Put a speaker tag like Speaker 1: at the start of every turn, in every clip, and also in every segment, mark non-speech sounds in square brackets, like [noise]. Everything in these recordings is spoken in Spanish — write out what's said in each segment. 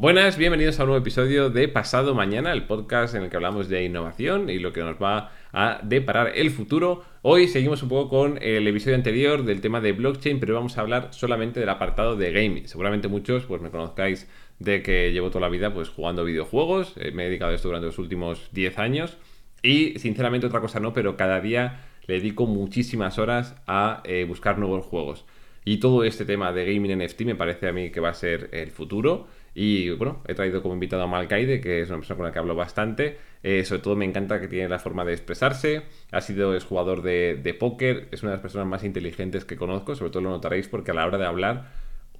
Speaker 1: Buenas, bienvenidos a un nuevo episodio de Pasado Mañana, el podcast en el que hablamos de innovación y lo que nos va a deparar el futuro. Hoy seguimos un poco con el episodio anterior del tema de blockchain, pero vamos a hablar solamente del apartado de gaming. Seguramente muchos pues me conozcáis de que llevo toda la vida pues jugando videojuegos, eh, me he dedicado a esto durante los últimos 10 años y sinceramente otra cosa no, pero cada día le dedico muchísimas horas a eh, buscar nuevos juegos. Y todo este tema de gaming NFT me parece a mí que va a ser el futuro. Y bueno, he traído como invitado a Malkaide, que es una persona con la que hablo bastante. Eh, sobre todo me encanta que tiene la forma de expresarse. Ha sido es jugador de, póker. Es una de las personas más inteligentes que conozco. Sobre todo lo notaréis porque a la hora de hablar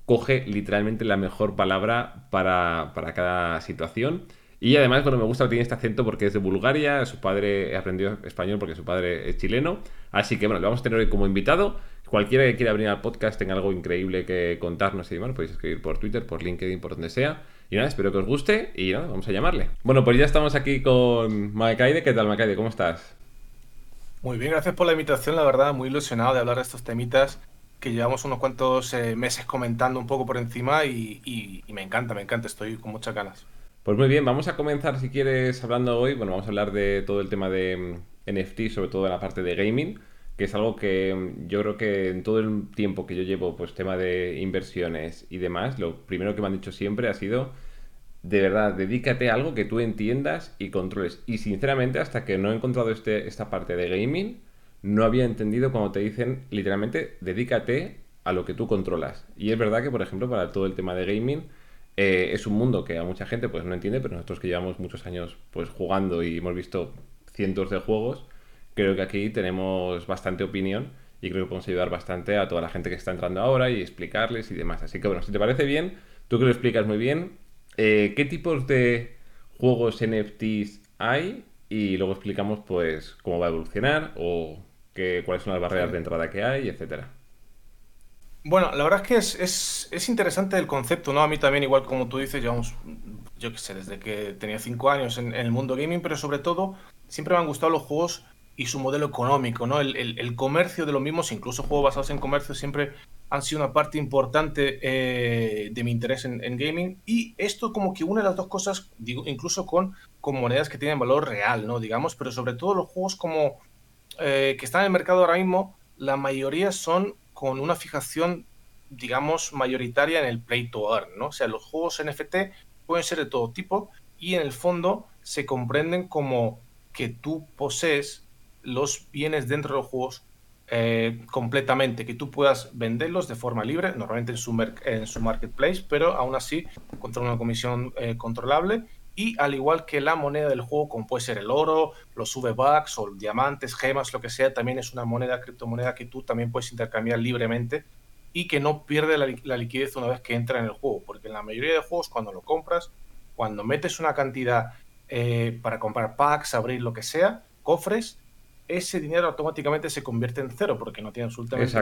Speaker 1: coge literalmente la mejor palabra para, cada situación. Y además, bueno, me gusta tiene este acento porque es de Bulgaria, su padre aprendió español porque su padre es chileno. Así que bueno, lo vamos a tener hoy como invitado. Cualquiera que quiera venir al podcast tenga algo increíble que contarnos y demás, podéis escribir por Twitter, por LinkedIn, por donde sea. Y nada, espero que os guste y nada, vamos a llamarle. Bueno, pues ya estamos aquí con Maekaide. ¿Qué tal, Maekaide? ¿Cómo estás?
Speaker 2: Muy bien, gracias por la invitación, la verdad, muy ilusionado de hablar de estos temitas que llevamos unos cuantos eh, meses comentando un poco por encima y, me encanta, me encanta, estoy con muchas ganas.
Speaker 1: Pues muy bien, vamos a comenzar si quieres hablando hoy, bueno, vamos a hablar de todo el tema de mm, NFT, sobre todo en la parte de gaming que es algo que mm, yo creo que en todo el tiempo que yo llevo, pues tema de inversiones y demás, lo primero que me han dicho siempre ha sido, de verdad, dedícate a algo que tú entiendas y controles. Y sinceramente, hasta que no he encontrado este, esta parte de gaming, no había entendido cuando te dicen literalmente, dedícate a lo que tú controlas. Y es verdad que, por ejemplo, para todo el tema de gaming, eh, es un mundo que a mucha gente pues no entiende, pero nosotros que llevamos muchos años pues jugando y hemos visto cientos de juegos, creo que aquí tenemos bastante opinión y creo que podemos ayudar bastante a toda la gente que está entrando ahora y explicarles y demás. Así que bueno, si te parece bien, tú que lo explicas muy bien, eh, ¿qué tipos de juegos NFTs hay? Y luego explicamos pues cómo va a evolucionar o qué, cuáles son las barreras de entrada que hay, etcétera.
Speaker 2: Bueno, la verdad es que es, es, interesante el concepto, ¿no? A mí también, igual como tú dices, llevamos, yo qué sé, desde que tenía 5 años en, en, el mundo gaming, pero sobre todo siempre me han gustado los juegos y su modelo económico, ¿no? El, comercio de los mismos, incluso juegos basados en comercio, siempre han sido una parte importante eh, de mi interés en, gaming. Y esto como que une las dos cosas, digo, incluso con, con monedas que tienen valor real, ¿no? Digamos, pero sobre todo los juegos como eh, que están en el mercado ahora mismo, la mayoría son con una fijación, digamos, mayoritaria en el play to earn, ¿no? O sea, los juegos NFT pueden ser de todo tipo y en el fondo se comprenden como que tú posees los bienes dentro de los juegos eh, completamente, que tú puedas venderlos de forma libre, normalmente en su, en su marketplace, pero aún así contra una comisión eh, controlable. Y al igual que la moneda del juego, como puede ser el oro, los V-Bucks o diamantes, gemas, lo que sea, también es una moneda, criptomoneda que tú también puedes intercambiar libremente y que no pierde la, liquidez una vez que entra en el juego. Porque en la mayoría de juegos, cuando lo compras, cuando metes una cantidad eh, para comprar packs, abrir lo que sea, cofres, ese dinero automáticamente se convierte en cero porque no tiene absolutamente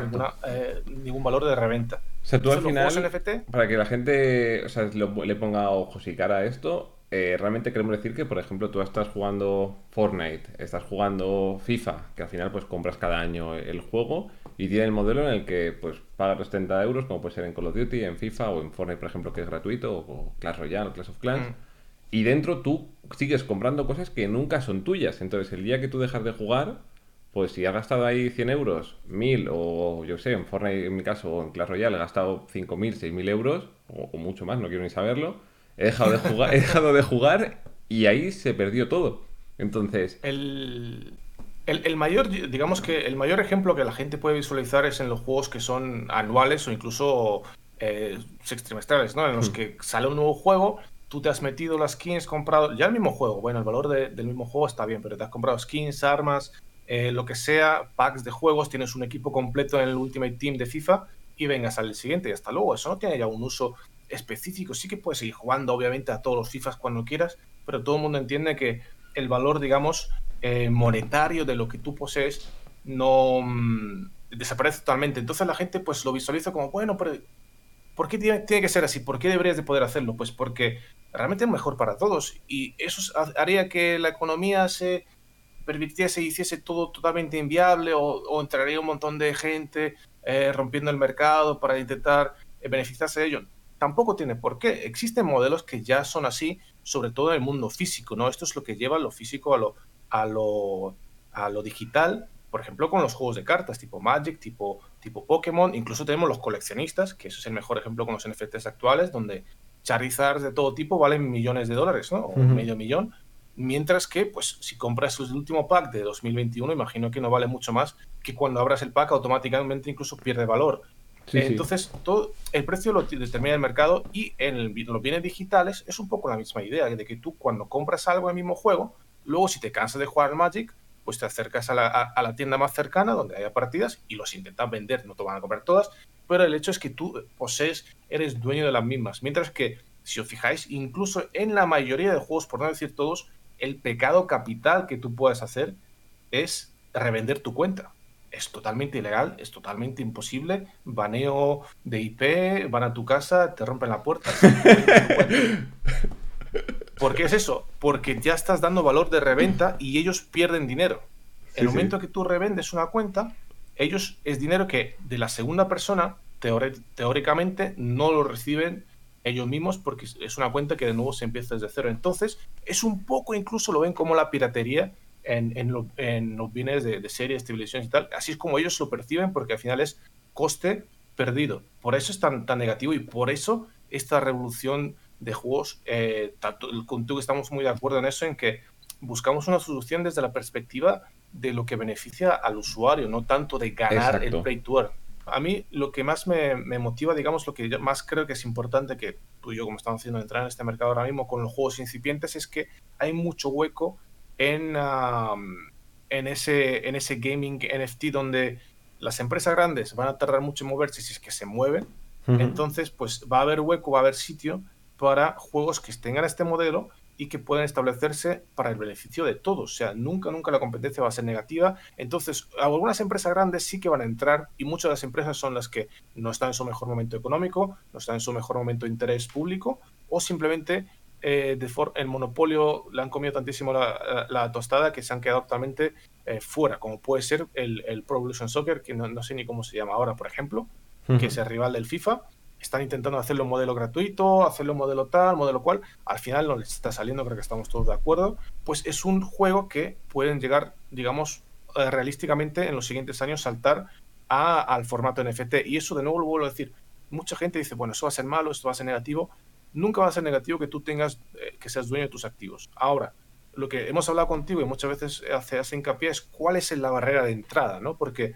Speaker 2: eh, ningún valor de reventa.
Speaker 1: O sea, tú al final, para que la gente o sea, le ponga ojos y cara a esto, eh, realmente queremos decir que, por ejemplo, tú estás jugando Fortnite, estás jugando FIFA, que al final pues compras cada año el juego y tiene el modelo en el que pues pagas los 30 euros, como puede ser en Call of Duty, en FIFA o en Fortnite, por ejemplo, que es gratuito, o Clash Royale, o Clash of Clans. Mm. Y dentro tú sigues comprando cosas que nunca son tuyas. Entonces, el día que tú dejas de jugar, pues si has gastado ahí 100 euros, 1000 o yo sé, en Fortnite en mi caso o en Clash Royale he gastado 5000, 6000 euros o, mucho más, no quiero ni saberlo. He dejado de jugar, he dejado de jugar y ahí se perdió todo. Entonces.
Speaker 2: El, el, mayor, digamos que el mayor ejemplo que la gente puede visualizar es en los juegos que son anuales o incluso eh, sextrimestrales, ¿no? En los hmm. que sale un nuevo juego tú te has metido las skins, comprado ya el mismo juego, bueno, el valor del mismo juego está bien, pero te has comprado skins, armas, eh, lo que sea, packs de juegos, tienes un equipo completo en el Ultimate Team de FIFA y vengas al siguiente y hasta luego. Eso no tiene ya un uso específico. Sí que puedes seguir jugando, obviamente, a todos los FIFAs cuando quieras, pero todo el mundo entiende que el valor, digamos, eh, monetario de lo que tú posees no mm, desaparece totalmente. Entonces la gente pues lo visualiza como, bueno, pero ¿por qué tiene, que ser así? ¿Por qué deberías de poder hacerlo? Pues porque realmente es mejor para todos y eso haría que la economía se permitiese y hiciese todo totalmente inviable o, entraría un montón de gente eh, rompiendo el mercado para intentar eh, beneficiarse de ello. tampoco tiene por qué. Existen modelos que ya son así, sobre todo en el mundo físico, ¿no? Esto es lo que lleva lo físico a lo, a lo, a lo digital, por ejemplo, con los juegos de cartas tipo Magic, tipo, tipo Pokémon, incluso tenemos los coleccionistas, que eso es el mejor ejemplo con los NFTs actuales, donde Charizards de todo tipo valen millones de dólares, ¿no? O medio millón. Mientras que, pues, si compras el último pack de 2021, imagino que no vale mucho más que cuando abras el pack automáticamente incluso pierde valor. Entonces, todo el precio lo determina el mercado y en los bienes digitales es un poco la misma idea, de que tú cuando compras algo en el mismo juego, luego si te cansas de jugar al Magic, pues te acercas a la, tienda más cercana donde haya partidas y los intentas vender, no te van a comprar todas, pero el hecho es que tú posees, eres dueño de las mismas. Mientras que, si os fijáis, incluso en la mayoría de juegos, por no decir todos, el pecado capital que tú puedes hacer es revender tu cuenta es totalmente ilegal, es totalmente imposible. Baneo de IP, van a tu casa, te rompen la puerta. [laughs] ¿Por qué es eso? Porque ya estás dando valor de reventa y ellos pierden dinero. el momento que tú revendes una cuenta, ellos es dinero que de la segunda persona, teóricamente, no lo reciben ellos mismos porque es una cuenta que de nuevo se empieza desde cero. Entonces, es un poco, incluso lo ven como la piratería en, los bienes de, series, televisiones y tal. Así es como ellos lo perciben porque al final es coste perdido. Por eso es tan, tan negativo y por eso esta revolución de juegos, eh, con tú que estamos muy de acuerdo en eso, en que buscamos una solución desde la perspectiva de lo que beneficia al usuario, no tanto de ganar el play to earn. A mí lo que más me, me, motiva, digamos, lo que yo más creo que es importante que tú y yo, como estamos haciendo, entrar en este mercado ahora mismo con los juegos incipientes, es que hay mucho hueco en, en, ese, en ese gaming NFT donde las empresas grandes van a tardar mucho en moverse si es que se mueven. Entonces, pues va a haber hueco, va a haber sitio para juegos que tengan este modelo y que puedan establecerse para el beneficio de todos. O sea, nunca, nunca la competencia va a ser negativa. Entonces, algunas empresas grandes sí que van a entrar y muchas de las empresas son las que no están en su mejor momento económico, no están en su mejor momento de interés público o simplemente eh, el monopolio le han comido tantísimo la, tostada que se han quedado totalmente eh, fuera, como puede ser el, el, Pro Evolution Soccer, que no, sé ni cómo se llama ahora, por ejemplo, que es el rival del FIFA. Están intentando hacerlo modelo gratuito, hacerlo modelo tal, modelo cual. Al final no les está saliendo, creo que estamos todos de acuerdo. Pues es un juego que pueden llegar, digamos, eh, realísticamente en los siguientes años saltar a, al formato NFT. Y eso, de nuevo, lo vuelvo a decir. Mucha gente dice, bueno, eso va a ser malo, esto va a ser negativo nunca va a ser negativo que tú tengas, eh, que seas dueño de tus activos. Ahora, lo que hemos hablado contigo y muchas veces hace, hace hincapié es cuál es la barrera de entrada, ¿no? Porque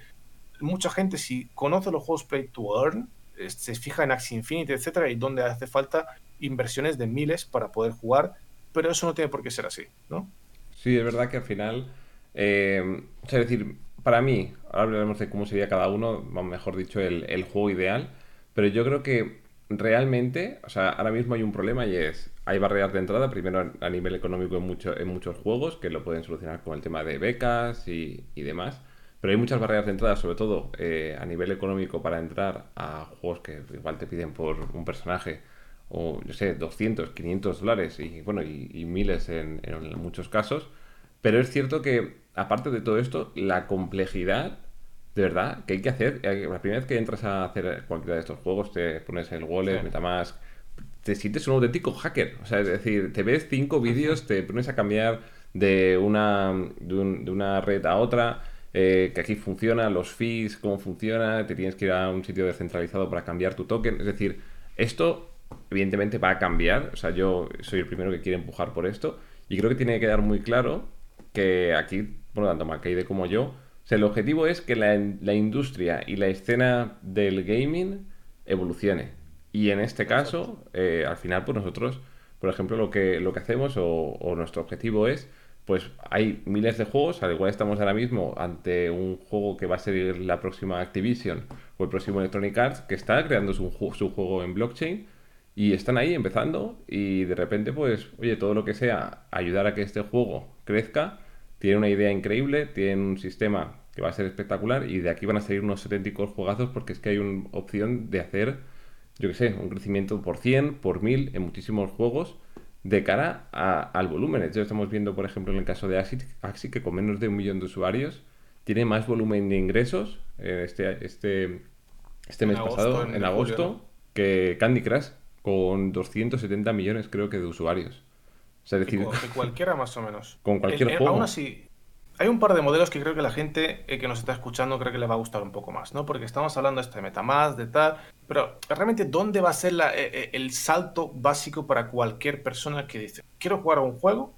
Speaker 2: mucha gente si conoce los juegos Play to Earn, se fija en Axie Infinity, etcétera, y donde hace falta inversiones de miles para poder jugar, pero eso no tiene por qué ser así, ¿no?
Speaker 1: Sí, es verdad que al final, eh, es decir, para mí, ahora hablaremos de cómo sería cada uno, mejor dicho, el, juego ideal, pero yo creo que realmente, o sea, ahora mismo hay un problema y es, hay barreras de entrada, primero a nivel económico en, mucho, en muchos juegos, que lo pueden solucionar con el tema de becas y, demás, pero hay muchas barreras de entrada, sobre todo eh, a nivel económico, para entrar a juegos que igual te piden por un personaje, o yo sé, 200, 500 dólares y bueno, y, miles en, en muchos casos, pero es cierto que, aparte de todo esto, la complejidad de verdad, ¿qué hay que hacer? Eh, la primera vez que entras a hacer cualquiera de estos juegos, te pones el wallet, Metamask, te sientes un auténtico hacker. O sea, es decir, te ves cinco vídeos, te pones a cambiar de una, de, una red a otra, eh, que aquí funciona, los fees, cómo funciona, te tienes que ir a un sitio descentralizado para cambiar tu token. Es decir, esto evidentemente va a cambiar. O sea, yo soy el primero que quiere empujar por esto. Y creo que tiene que quedar muy claro que aquí, por lo tanto, Macaide como yo, el objetivo es que la, industria y la escena del gaming evolucione. Y en este caso, eh, al final, pues nosotros, por ejemplo, lo que, lo que hacemos o, nuestro objetivo es, pues hay miles de juegos, al igual estamos ahora mismo ante un juego que va a ser la próxima Activision o el próximo Electronic Arts, que está creando su, su juego en blockchain y están ahí empezando y de repente, pues, oye, todo lo que sea ayudar a que este juego crezca, tiene una idea increíble, tiene un sistema que va a ser espectacular y de aquí van a salir unos auténticos juegazos porque es que hay una opción de hacer, yo qué sé, un crecimiento por 100, por 1000 en muchísimos juegos de cara al volumen. Ya estamos viendo, por ejemplo, en el caso de Axi, que con menos de un millón de usuarios tiene más volumen de ingresos este, este, este mes pasado, en, agosto, que Candy Crush. con 270 millones creo que de usuarios.
Speaker 2: O sea, decir, de cualquiera más o menos. [laughs]
Speaker 1: Con cualquier juego.
Speaker 2: Aún así, hay un par de modelos que creo que la gente eh, que nos está escuchando creo que le va a gustar un poco más, ¿no? Porque estamos hablando de esto de MetaMask, de tal, pero realmente ¿dónde va a ser eh, eh, el salto básico para cualquier persona que dice, quiero jugar a un juego,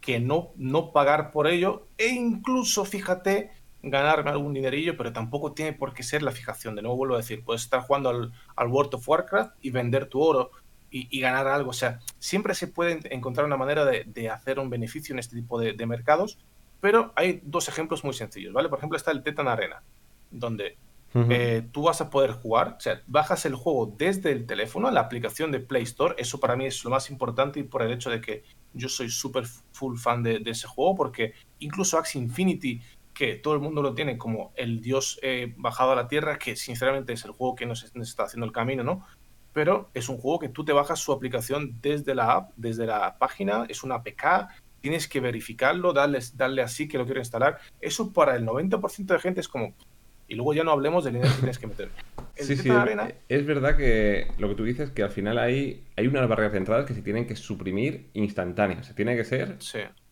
Speaker 2: que no, no pagar por ello, e incluso, fíjate, ganarme algún dinerillo, pero tampoco tiene por qué ser la fijación. De nuevo vuelvo a decir, puedes estar jugando al, World of Warcraft y vender tu oro y, ganar algo. O sea, siempre se puede encontrar una manera de, de hacer un beneficio en este tipo de, de mercados pero hay dos ejemplos muy sencillos, ¿vale? Por ejemplo, está el Tetan Arena, donde eh, tú vas a poder jugar, o sea, bajas el juego desde el teléfono, la aplicación de Play Store. Eso para mí es lo más importante y por el hecho de que yo soy súper full fan de, ese juego, porque incluso Axie Infinity, que todo el mundo lo tiene como el dios eh, bajado a la tierra, que sinceramente es el juego que nos, está haciendo el camino, ¿no? Pero es un juego que tú te bajas su aplicación desde la app, desde la página, es una APK, tienes que verificarlo, darle, darle así que lo quiero instalar. Eso para el 90% de gente es como... Y luego ya no hablemos del dinero que tienes que meter. [laughs]
Speaker 1: sí, sí, es verdad que lo que tú dices que al final hay, hay unas barreras de entrada que se tienen que suprimir instantáneas. Se tiene que ser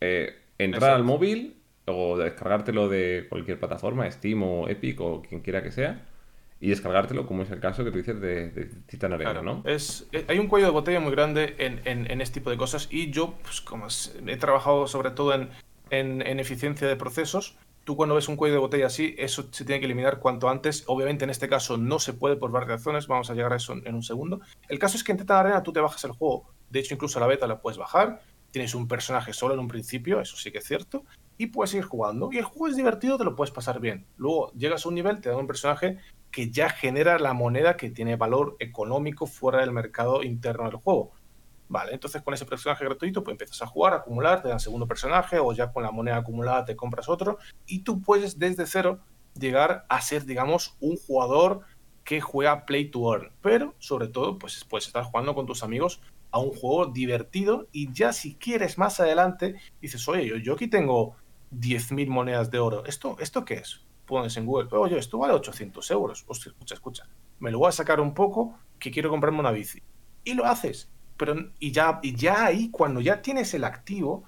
Speaker 1: eh, entrar al móvil o descargártelo de cualquier plataforma, Steam o Epic o quien quiera que sea, y descargártelo, como es el caso que tú dices de, de Titan Arena, ¿no?
Speaker 2: Es, eh, hay un cuello de botella muy grande en, en, este tipo de cosas y yo, pues como he trabajado sobre todo en, en, eficiencia de procesos, tú cuando ves un cuello de botella así, eso se tiene que eliminar cuanto antes. Obviamente en este caso no se puede por varias razones, vamos a llegar a eso en un segundo. El caso es que en Titan Arena tú te bajas el juego, de hecho incluso la beta la puedes bajar, tienes un personaje solo en un principio, eso sí que es cierto, y puedes ir jugando. Y el juego es divertido, te lo puedes pasar bien. Luego llegas a un nivel, te dan un personaje que ya genera la moneda que tiene valor económico fuera del mercado interno del juego. Vale, entonces con ese personaje gratuito pues empiezas a jugar, a acumular, te dan segundo personaje o ya con la moneda acumulada te compras otro y tú puedes desde cero llegar a ser, digamos, un jugador que juega play to earn, pero sobre todo pues puedes estar jugando con tus amigos a un juego divertido y ya si quieres más adelante dices, oye, yo, yo aquí tengo 10.000 monedas de oro, ¿esto, ¿esto qué es? pones en Google, oye, esto vale 800 euros. Hostia, escucha, escucha. Me lo voy a sacar un poco que quiero comprarme una bici. Y lo haces. Pero, y ya, y ya ahí, cuando ya tienes el activo,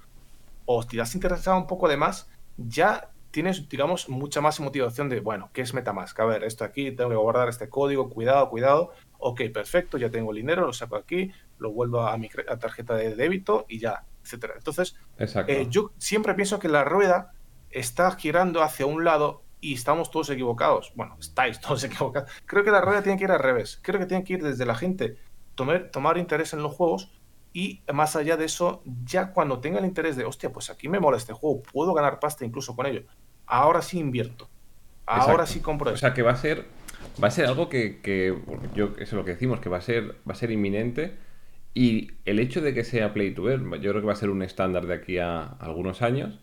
Speaker 2: o te has interesado un poco de más, ya tienes, digamos, mucha más motivación de, bueno, ¿qué es Metamask? A ver, esto aquí, tengo que guardar este código, cuidado, cuidado. Ok, perfecto, ya tengo el dinero, lo saco aquí, lo vuelvo a mi tarjeta de débito y ya, etcétera. Entonces, eh, yo siempre pienso que la rueda está girando hacia un lado y estamos todos equivocados. Bueno, estáis todos [laughs] equivocados. Creo que la rueda tiene que ir al revés. Creo que tiene que ir desde la gente tomar, tomar interés en los juegos y más allá de eso, ya cuando tenga el interés de, hostia, pues aquí me mola este juego, puedo ganar pasta incluso con ello. Ahora sí invierto. Ahora sí compro
Speaker 1: O sea que va a ser, va a ser algo que, que yo, eso es lo que decimos, que va a ser, va a ser inminente. Y el hecho de que sea Play to Earn, yo creo que va a ser un estándar de aquí a algunos años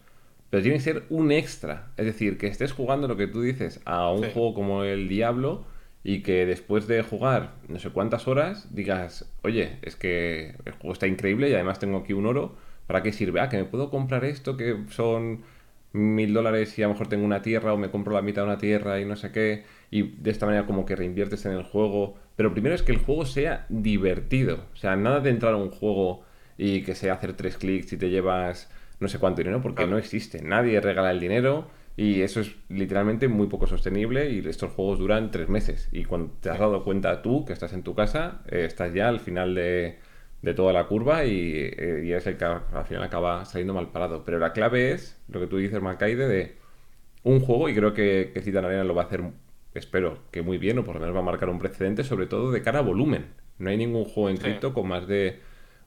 Speaker 1: pero tiene que ser un extra. Es decir, que estés jugando lo que tú dices a un juego como el Diablo y que después de jugar no sé cuántas horas digas, oye, es que el juego está increíble y además tengo aquí un oro, ¿para qué sirve? Ah, que me puedo comprar esto que son mil dólares y a lo mejor tengo una tierra o me compro la mitad de una tierra y no sé qué y de esta manera como que reinviertes en el juego. Pero primero es que el juego sea divertido. O sea, nada de entrar a un juego y que sea hacer tres clics y te llevas no sé cuánto dinero porque no existe. Nadie regala el dinero y eso es literalmente muy poco sostenible y estos juegos duran tres meses. Y cuando te has dado cuenta tú que estás en tu casa, eh, estás ya al final de, toda la curva y, eh, y, es el que al final acaba saliendo mal parado. Pero la clave es lo que tú dices, Macaide, de un juego y creo que, que Citan Arena lo va a hacer, espero que muy bien o por lo menos va a marcar un precedente, sobre todo de cara a volumen. No hay ningún juego en cripto con más de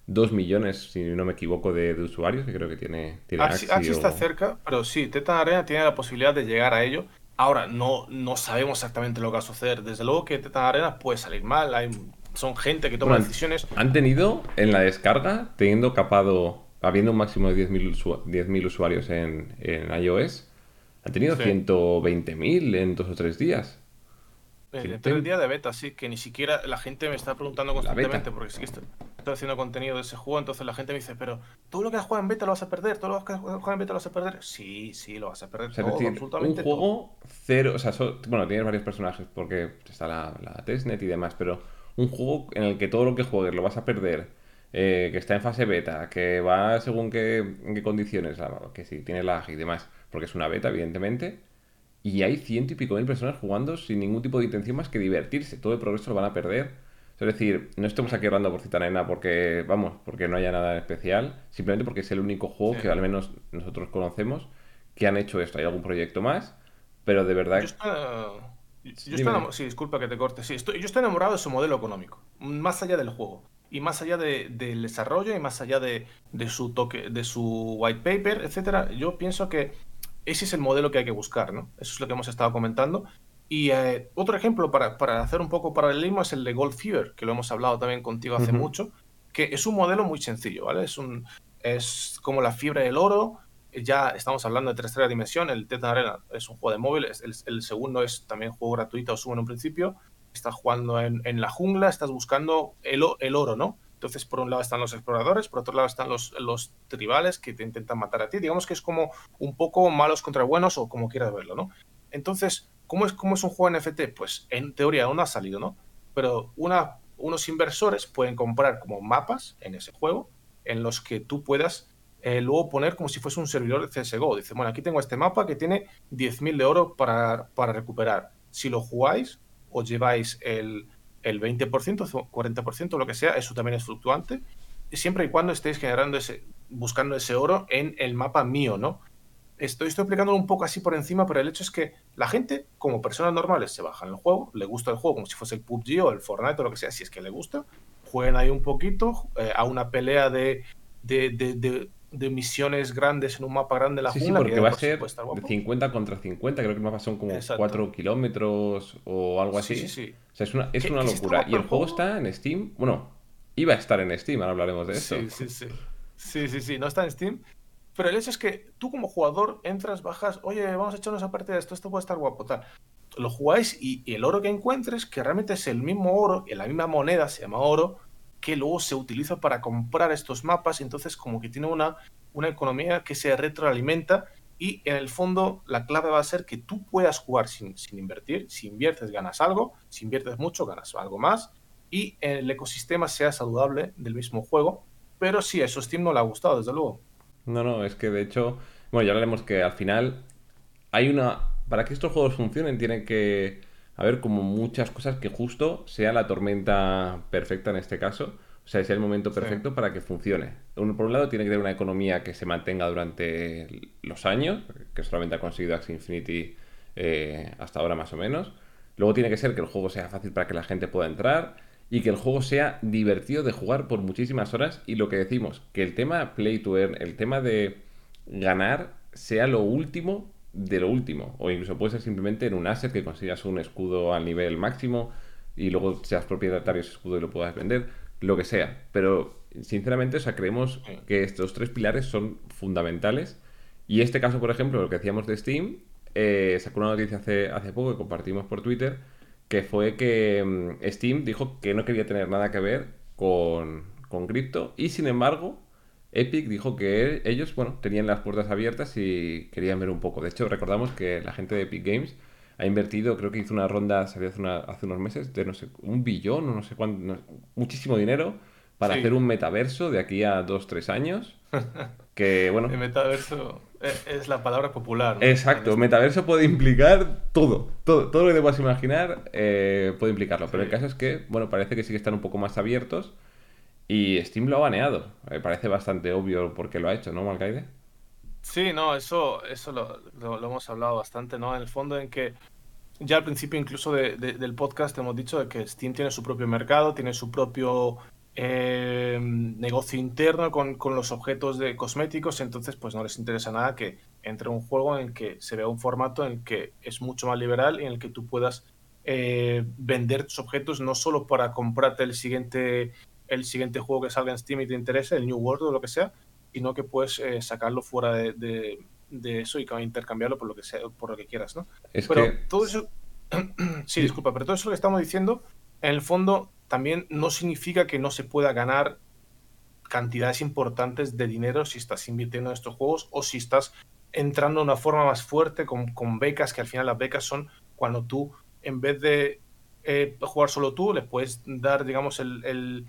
Speaker 1: 2 millones, si no me equivoco, de, usuarios, que creo que tiene, tiene
Speaker 2: Axi, está cerca, pero sí, Tetan Arena tiene la posibilidad de llegar a ello. Ahora, no, no sabemos exactamente lo que va a suceder. Desde luego que Tetan Arena puede salir mal, hay, son gente que toma decisiones.
Speaker 1: Han tenido en la descarga, teniendo capado, habiendo un máximo de 10.000 usuarios en, en, iOS, han tenido 120.000 en dos o tres días.
Speaker 2: El, el día de beta, sí, que ni siquiera la gente me está preguntando constantemente, porque sí que estoy, haciendo contenido de ese juego, entonces la gente me dice, pero todo lo que has jugado en beta lo vas a perder, todo lo que has jugado en beta lo vas a perder. Sí, sí, lo vas a perder. todo,
Speaker 1: absolutamente un juego cero, o sea, bueno, tienes varios personajes porque está la, la testnet y demás, pero un juego en el que todo lo que juegues lo vas a perder, eh, que está en fase beta, que va según qué, qué condiciones, que si tiene lag y demás, porque es una beta, evidentemente, y hay ciento y pico mil personas jugando sin ningún tipo de intención más que divertirse. Todo el progreso lo van a perder. Es decir, no estamos aquí hablando por Citanena porque, vamos, porque no haya nada especial, simplemente porque es el único juego que al menos nosotros conocemos que han hecho esto. Hay algún proyecto más, pero de verdad...
Speaker 2: Yo estoy... Sí, disculpa que te corte. Sí, estoy... yo estoy enamorado de su modelo económico, más allá del juego y más allá del desarrollo y más allá de, de, su toque, de su white paper, etcétera. Yo pienso que ese es el modelo que hay que buscar, ¿no? Eso es lo que hemos estado comentando. Y eh, otro ejemplo para, para, hacer un poco paralelismo es el de Gold Fever, que lo hemos hablado también contigo hace mucho, que es un modelo muy sencillo, ¿vale? Es, un, es como la fiebre del oro, ya estamos hablando de tercera dimensión, el Tetan Arena es un juego de móvil, el, el, segundo es también juego gratuito, o subo en un principio, estás jugando en, en, la jungla, estás buscando el, el oro, ¿no? Entonces, por un lado están los exploradores, por otro lado están los, los tribales que te intentan matar a ti. Digamos que es como un poco malos contra buenos o como quieras verlo, ¿no? Entonces, ¿cómo es, cómo es un juego NFT? Pues en teoría aún no ha salido, ¿no? Pero unos inversores pueden comprar como mapas en ese juego en los que tú puedas eh, luego poner como si fuese un servidor de CSGO. Dice, bueno, aquí tengo este mapa que tiene 10.000 de oro para, para recuperar. Si lo jugáis, os lleváis el, el 20%, 40%, lo que sea, eso también es fluctuante, siempre y cuando estéis generando ese, buscando ese oro en el mapa mío, ¿no? Estoy, estoy explicándolo un poco así por encima, pero el hecho es que la gente, como personas normales, se bajan el juego, le gusta el juego como si fuese el PUBG o el Fortnite o lo que sea, si es que le gusta, jueguen ahí un poquito eh, a una pelea de, misiones grandes en un mapa grande de la
Speaker 1: sí,
Speaker 2: jungla.
Speaker 1: Sí, porque va a ser de 50 contra 50, creo que el mapa son como 4 kilómetros o algo así.
Speaker 2: Sí, sí,
Speaker 1: O sea, es una, es una locura. Y el juego está en Steam. Bueno, iba a estar en Steam, ahora hablaremos de eso.
Speaker 2: Sí, sí, sí. Sí, sí, sí, no está en Steam. Pero el hecho es que tú como jugador entras, bajas, oye, vamos a echarnos a parte de esto, esto puede estar guapo, tal. Lo jugáis y, y el oro que encuentres, que realmente es el mismo oro, y la misma moneda se llama oro, que luego se utiliza para comprar estos mapas, entonces como que tiene una, una economía que se retroalimenta y en el fondo la clave va a ser que tú puedas jugar sin, sin invertir, si inviertes ganas algo, si inviertes mucho ganas algo más. Y el ecosistema sea saludable del mismo juego, pero sí, a eso Steam no le ha gustado, desde luego.
Speaker 1: No, no, es que de hecho, bueno, ya hablaremos que al final hay una... Para que estos juegos funcionen tienen que a ver, como muchas cosas que justo sea la tormenta perfecta en este caso. O sea, sea el momento perfecto para que funcione. Por un lado, tiene que tener una economía que se mantenga durante los años, que solamente ha conseguido Axie Infinity eh, hasta ahora más o menos. Luego tiene que ser que el juego sea fácil para que la gente pueda entrar y que el juego sea divertido de jugar por muchísimas horas. Y lo que decimos, que el tema play to earn, el tema de ganar, sea lo último de lo último. O incluso puede ser simplemente en un asset que consigas un escudo al nivel máximo y luego seas propietario de ese escudo y lo puedas vender, lo que sea. Pero sinceramente, o sea, creemos que estos tres pilares son fundamentales. Y este caso, por ejemplo, lo que decíamos de Steam, eh, sacó una noticia hace, hace poco que compartimos por Twitter, que fue que mm, Steam dijo que no quería tener nada que ver con, con cripto y sin embargo Epic dijo que ellos, bueno, tenían las puertas abiertas y querían ver un poco. De hecho, recordamos que la gente de Epic Games ha invertido, creo que hizo una ronda, salió hace, hace unos meses, de no sé, un billón o no sé cuánto, muchísimo dinero para hacer un metaverso de aquí a dos, tres años. [laughs] Que, bueno.
Speaker 2: El metaverso es la palabra popular.
Speaker 1: Exacto, metaverso puede implicar todo, todo, todo lo que te puedas imaginar eh, puede implicarlo. Pero el caso es que, bueno, parece que sí que están un poco más abiertos y Steam lo ha baneado. Me parece bastante obvio por qué lo ha hecho, ¿no, Malcaide?
Speaker 2: Sí, no, eso, eso lo, hemos hablado bastante, ¿no? En el fondo en que ya al principio incluso del podcast hemos dicho de que Steam tiene su propio mercado, tiene su propio eh, negocio interno con, los objetos de cosméticos, entonces pues no les interesa nada que entre un juego en el que se vea un formato en el que es mucho más liberal y en el que tú puedas eh, vender tus objetos no solo para comprarte el siguiente el siguiente juego que salga en Steam y te interese, el New World o lo que sea, y no que puedes eh, sacarlo fuera de, eso y intercambiarlo por lo que sea, por lo que quieras, ¿no? pero todo eso, [clears throat] sí, disculpa, pero todo eso que estamos diciendo, en el fondo también no significa que no se pueda ganar cantidades importantes de dinero si estás invirtiendo en estos juegos o si estás entrando de una forma más fuerte con, con becas, que al final las becas son cuando tú, en vez de eh, jugar solo tú, les puedes dar, digamos, el, el,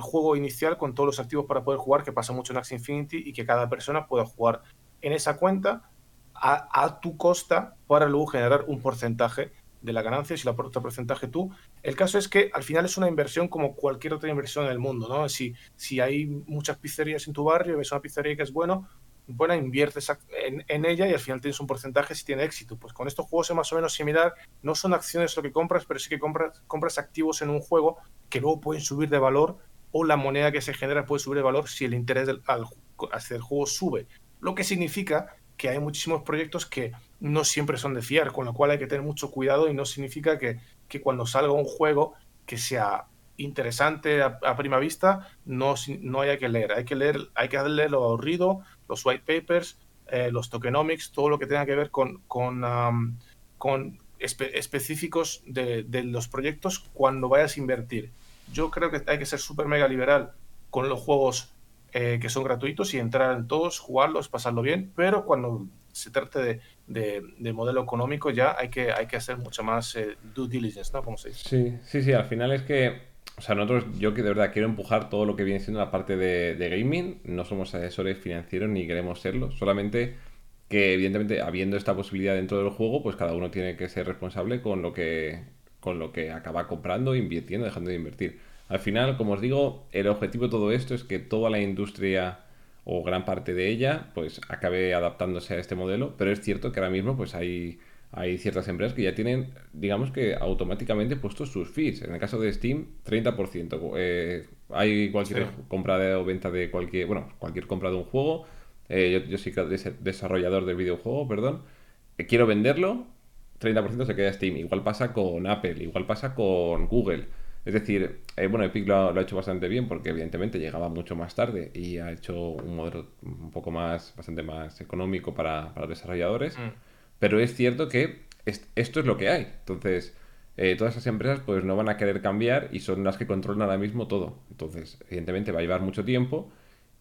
Speaker 2: juego inicial con todos los activos para poder jugar, que pasa mucho en Axie Infinity, y que cada persona pueda jugar en esa cuenta a, a tu costa para luego generar un porcentaje de la ganancia, si la porcentaje tú. El caso es que al final es una inversión como cualquier otra inversión en el mundo, ¿no? Si, si hay muchas pizzerías en tu barrio, ves una pizzería que es bueno, buena, inviertes en, ella y al final tienes un porcentaje si tiene éxito. Pues con estos juegos es más o menos similar. No son acciones lo que compras, pero sí que compras, compras activos en un juego que luego pueden subir de valor o la moneda que se genera puede subir de valor si el interés al, hacia el juego sube. Lo que significa que hay muchísimos proyectos que no siempre son de fiar, con lo cual hay que tener mucho cuidado y no significa que, que cuando salga un juego que sea interesante a, prima vista, no, no haya que leer. Hay que leer, hay que leer lo aburrido, los white papers, eh, los tokenomics, todo lo que tenga que ver con, con, con específicos de, los proyectos cuando vayas a invertir. Yo creo que hay que ser súper mega liberal con los juegos eh, que son gratuitos y entrar en todos, jugarlos, pasarlo bien, pero cuando se trate de, de, modelo económico ya hay que, hay que hacer mucho más eh, due diligence, ¿no? Como se dice.
Speaker 1: Sí, sí, sí, al final es que, o sea, nosotros, yo que de verdad quiero empujar todo lo que viene siendo la parte de, de gaming, no somos asesores financieros ni queremos serlo, solamente que evidentemente habiendo esta posibilidad dentro del juego, pues cada uno tiene que ser responsable con lo que, con lo que acaba comprando, invirtiendo, dejando de invertir. Al final, como os digo, el objetivo de todo esto es que toda la industria o gran parte de ella pues acabe adaptándose a este modelo, pero es cierto que ahora mismo pues hay, hay ciertas empresas que ya tienen, digamos que automáticamente puestos sus fees. En el caso de Steam, 30%. Eh, hay cualquier compra de, o venta de cualquier, bueno, cualquier compra de un juego. Eh, yo, yo, soy desarrollador del videojuego, perdón. Eh, quiero venderlo, 30% se queda Steam. Igual pasa con Apple, igual pasa con Google. Es decir, eh, bueno, Epic lo, lo, ha hecho bastante bien porque evidentemente llegaba mucho más tarde y ha hecho un modelo un poco más, bastante más económico para, para desarrolladores. Mm. Pero es cierto que esto es lo que hay. Entonces, eh, todas esas empresas pues no van a querer cambiar y son las que controlan ahora mismo todo. Entonces, evidentemente va a llevar mucho tiempo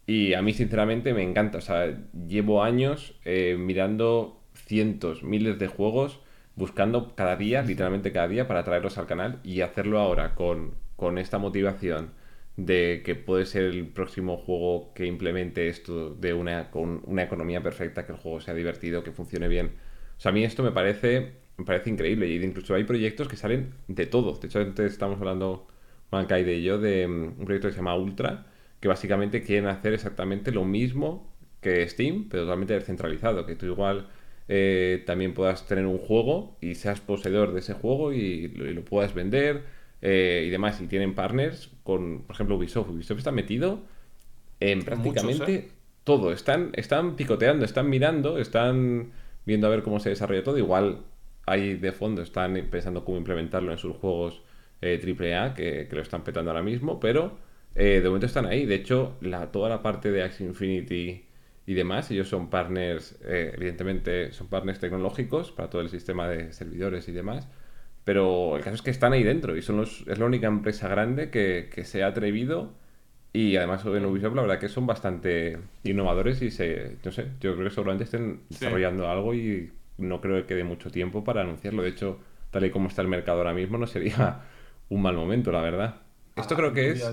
Speaker 1: y a mí sinceramente me encanta. O sea, llevo años eh, mirando cientos, miles de juegos buscando cada día, literalmente cada día, para traerlos al canal y hacerlo ahora con, con esta motivación de que puede ser el próximo juego que implemente esto de una, con una economía perfecta, que el juego sea divertido, que funcione bien. O sea, a mí esto me parece, me parece increíble y incluso hay proyectos que salen de todo. De hecho, antes estamos hablando, Mankai y yo, de mm, un proyecto que se llama Ultra, que básicamente quieren hacer exactamente lo mismo que Steam, pero totalmente descentralizado, que tú igual eh, también puedas tener un juego y seas poseedor de ese juego y, lo, puedas vender eh, y demás. Y tienen partners con, por ejemplo, Ubisoft. Ubisoft está metido en prácticamente ¿eh? todo. Están, están picoteando, están mirando, están viendo a ver cómo se desarrolla todo. Igual hay de fondo, están pensando cómo implementarlo en sus juegos AAA, que, que, lo están petando ahora mismo, pero de momento están ahí. De hecho, la, toda la parte de Axie Infinity y demás. Ellos son partners, eh, evidentemente, son partners tecnológicos para todo el sistema de servidores y demás. Pero el caso es que están ahí dentro y son los, es la única empresa grande que, que se ha atrevido. Y además en Ubisoft la verdad que son bastante innovadores y se, no sé, yo creo que seguramente estén desarrollando algo y no creo que quede mucho tiempo para anunciarlo. De hecho, tal y como está el mercado ahora mismo, no sería [laughs] un mal momento, la verdad. Esto ah, creo que es,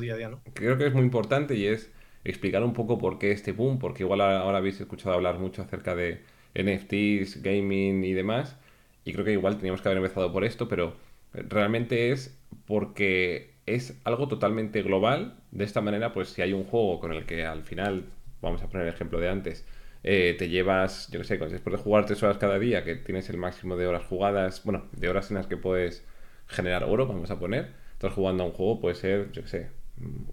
Speaker 1: creo que es muy importante y es explicar un poco por qué este boom, porque igual ahora habéis escuchado hablar mucho acerca de NFTs, gaming y demás, y creo que igual teníamos que haber empezado por esto, pero realmente es porque es algo totalmente global. De esta manera, pues si hay un juego con el que al final, vamos a poner el ejemplo de antes, eh, te llevas, yo qué sé, después de jugar tres horas cada día, que tienes el máximo de horas jugadas, bueno, de horas en las que puedes generar oro, vamos a poner, estás jugando a un juego, puede ser, yo qué sé,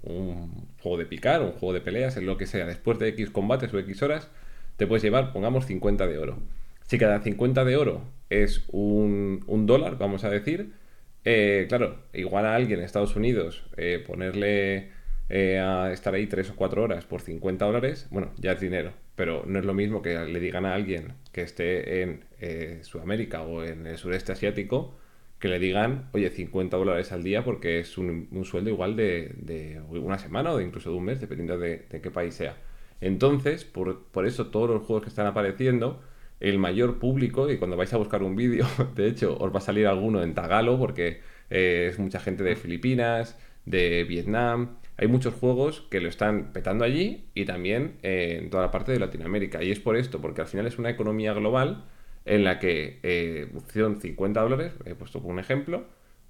Speaker 1: un juego de picar, un juego de peleas, en lo que sea, después de X combates o X horas, te puedes llevar, pongamos, 50 de oro. Si cada 50 de oro es un, dólar, vamos a decir, eh, claro, igual a alguien en Estados Unidos eh, ponerle eh, a estar ahí 3 o 4 horas por 50 dólares, bueno, ya es dinero, pero no es lo mismo que le digan a alguien que esté en Sudamérica o en el sureste asiático, que le digan, oye, 50 dólares al día porque es un, sueldo igual de, una semana o incluso de un mes, dependiendo de, qué país sea. Entonces, por, eso todos los juegos que están apareciendo, el mayor público, y cuando vais a buscar un vídeo, [laughs] de hecho, os va a salir alguno en tagalo porque es mucha gente de Filipinas, de Vietnam. Hay muchos juegos que lo están petando allí y también en toda la parte de Latinoamérica. Y es por esto, porque al final es una economía global en la que eh, son 50 dólares, he puesto un ejemplo,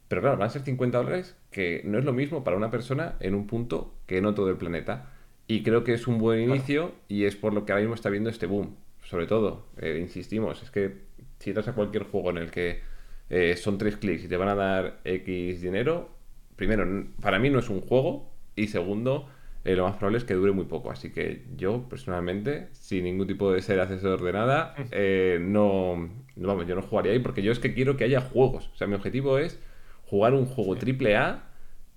Speaker 1: pero claro, van a ser 50 dólares que no es lo mismo para una persona en un punto que en otro del planeta. Y creo que es un buen inicio y es por lo que ahora mismo está viendo este boom. Sobre todo, eh, insistimos, es que si entras a cualquier juego en el que eh, son tres clics y te van a dar X dinero, primero, para mí no es un juego y segundo, eh, lo más probable es que dure muy poco. Así que yo, personalmente, sin ningún tipo de ser asesor de nada, eh, no, vamos, yo no jugaría ahí porque yo es que quiero que haya juegos. O sea, mi objetivo es jugar un juego triple A,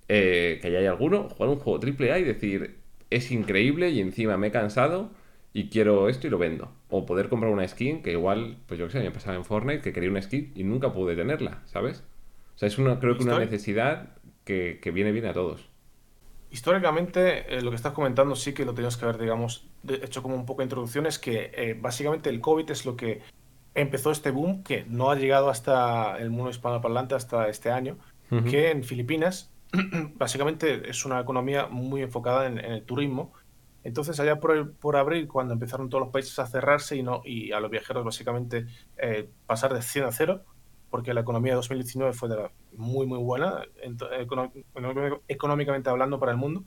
Speaker 1: eh, que haya alguno, jugar un juego triple A y decir, es increíble y encima me he cansado y quiero esto y lo vendo. O poder comprar una skin que igual, pues yo qué sé, me pasaba en Fortnite que quería una skin y nunca pude tenerla, ¿sabes? O sea, es una, creo que una necesidad que viene bien a todos.
Speaker 2: Históricamente, eh, lo que estás comentando sí que lo tenemos que haber, digamos, hecho como un poco de introducción, es que eh, básicamente el COVID es lo que empezó este boom, que no ha llegado hasta el mundo hispanoparlante hasta este año, que en Filipinas [clears throat] básicamente es una economía muy enfocada en, el turismo. Entonces, allá por, por, abril, cuando empezaron todos los países a cerrarse y, no, y a los viajeros básicamente eh, pasar de 100 a 0, porque la economía de 2019 fue muy, muy buena, económicamente hablando para el mundo.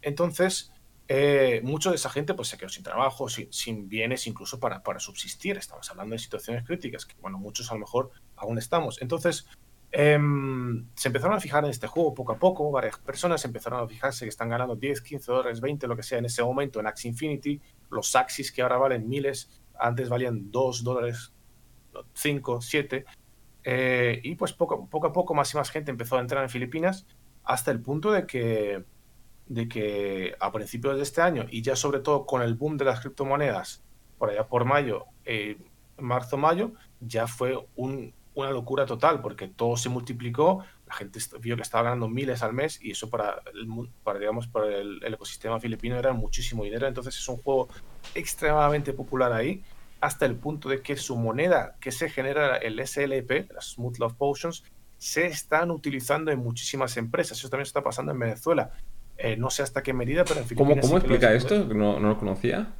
Speaker 2: Entonces, eh, mucho de esa gente pues, se quedó sin trabajo, sin, bienes, incluso para, para, subsistir. Estamos hablando de situaciones críticas, que bueno, muchos a lo mejor aún estamos. Entonces, em, se empezaron a fijar en este juego poco a poco, varias personas empezaron a fijarse que están ganando 10, 15 dólares, 20, lo que sea en ese momento en Axie Infinity, los Axis que ahora valen miles, antes valían 2 dólares, 5, 7. Eh, y pues poco, poco a poco más y más gente empezó a entrar en Filipinas hasta el punto de que, de que a principios de este año y ya sobre todo con el boom de las criptomonedas por allá por mayo, eh, marzo-mayo, ya fue una locura total porque todo se multiplicó, la gente vio que estaba ganando miles al mes y eso para el, para, digamos, para el ecosistema filipino era muchísimo dinero, entonces es un juego extremadamente popular ahí hasta el punto de que su moneda que se genera, el SLP, las Smooth Love Potions, se están utilizando en muchísimas empresas. Eso también está pasando en Venezuela. Eh, no sé hasta qué medida, pero en
Speaker 1: Filipinas. ¿Cómo, explica esto? ¿No, ¿No, lo conocía?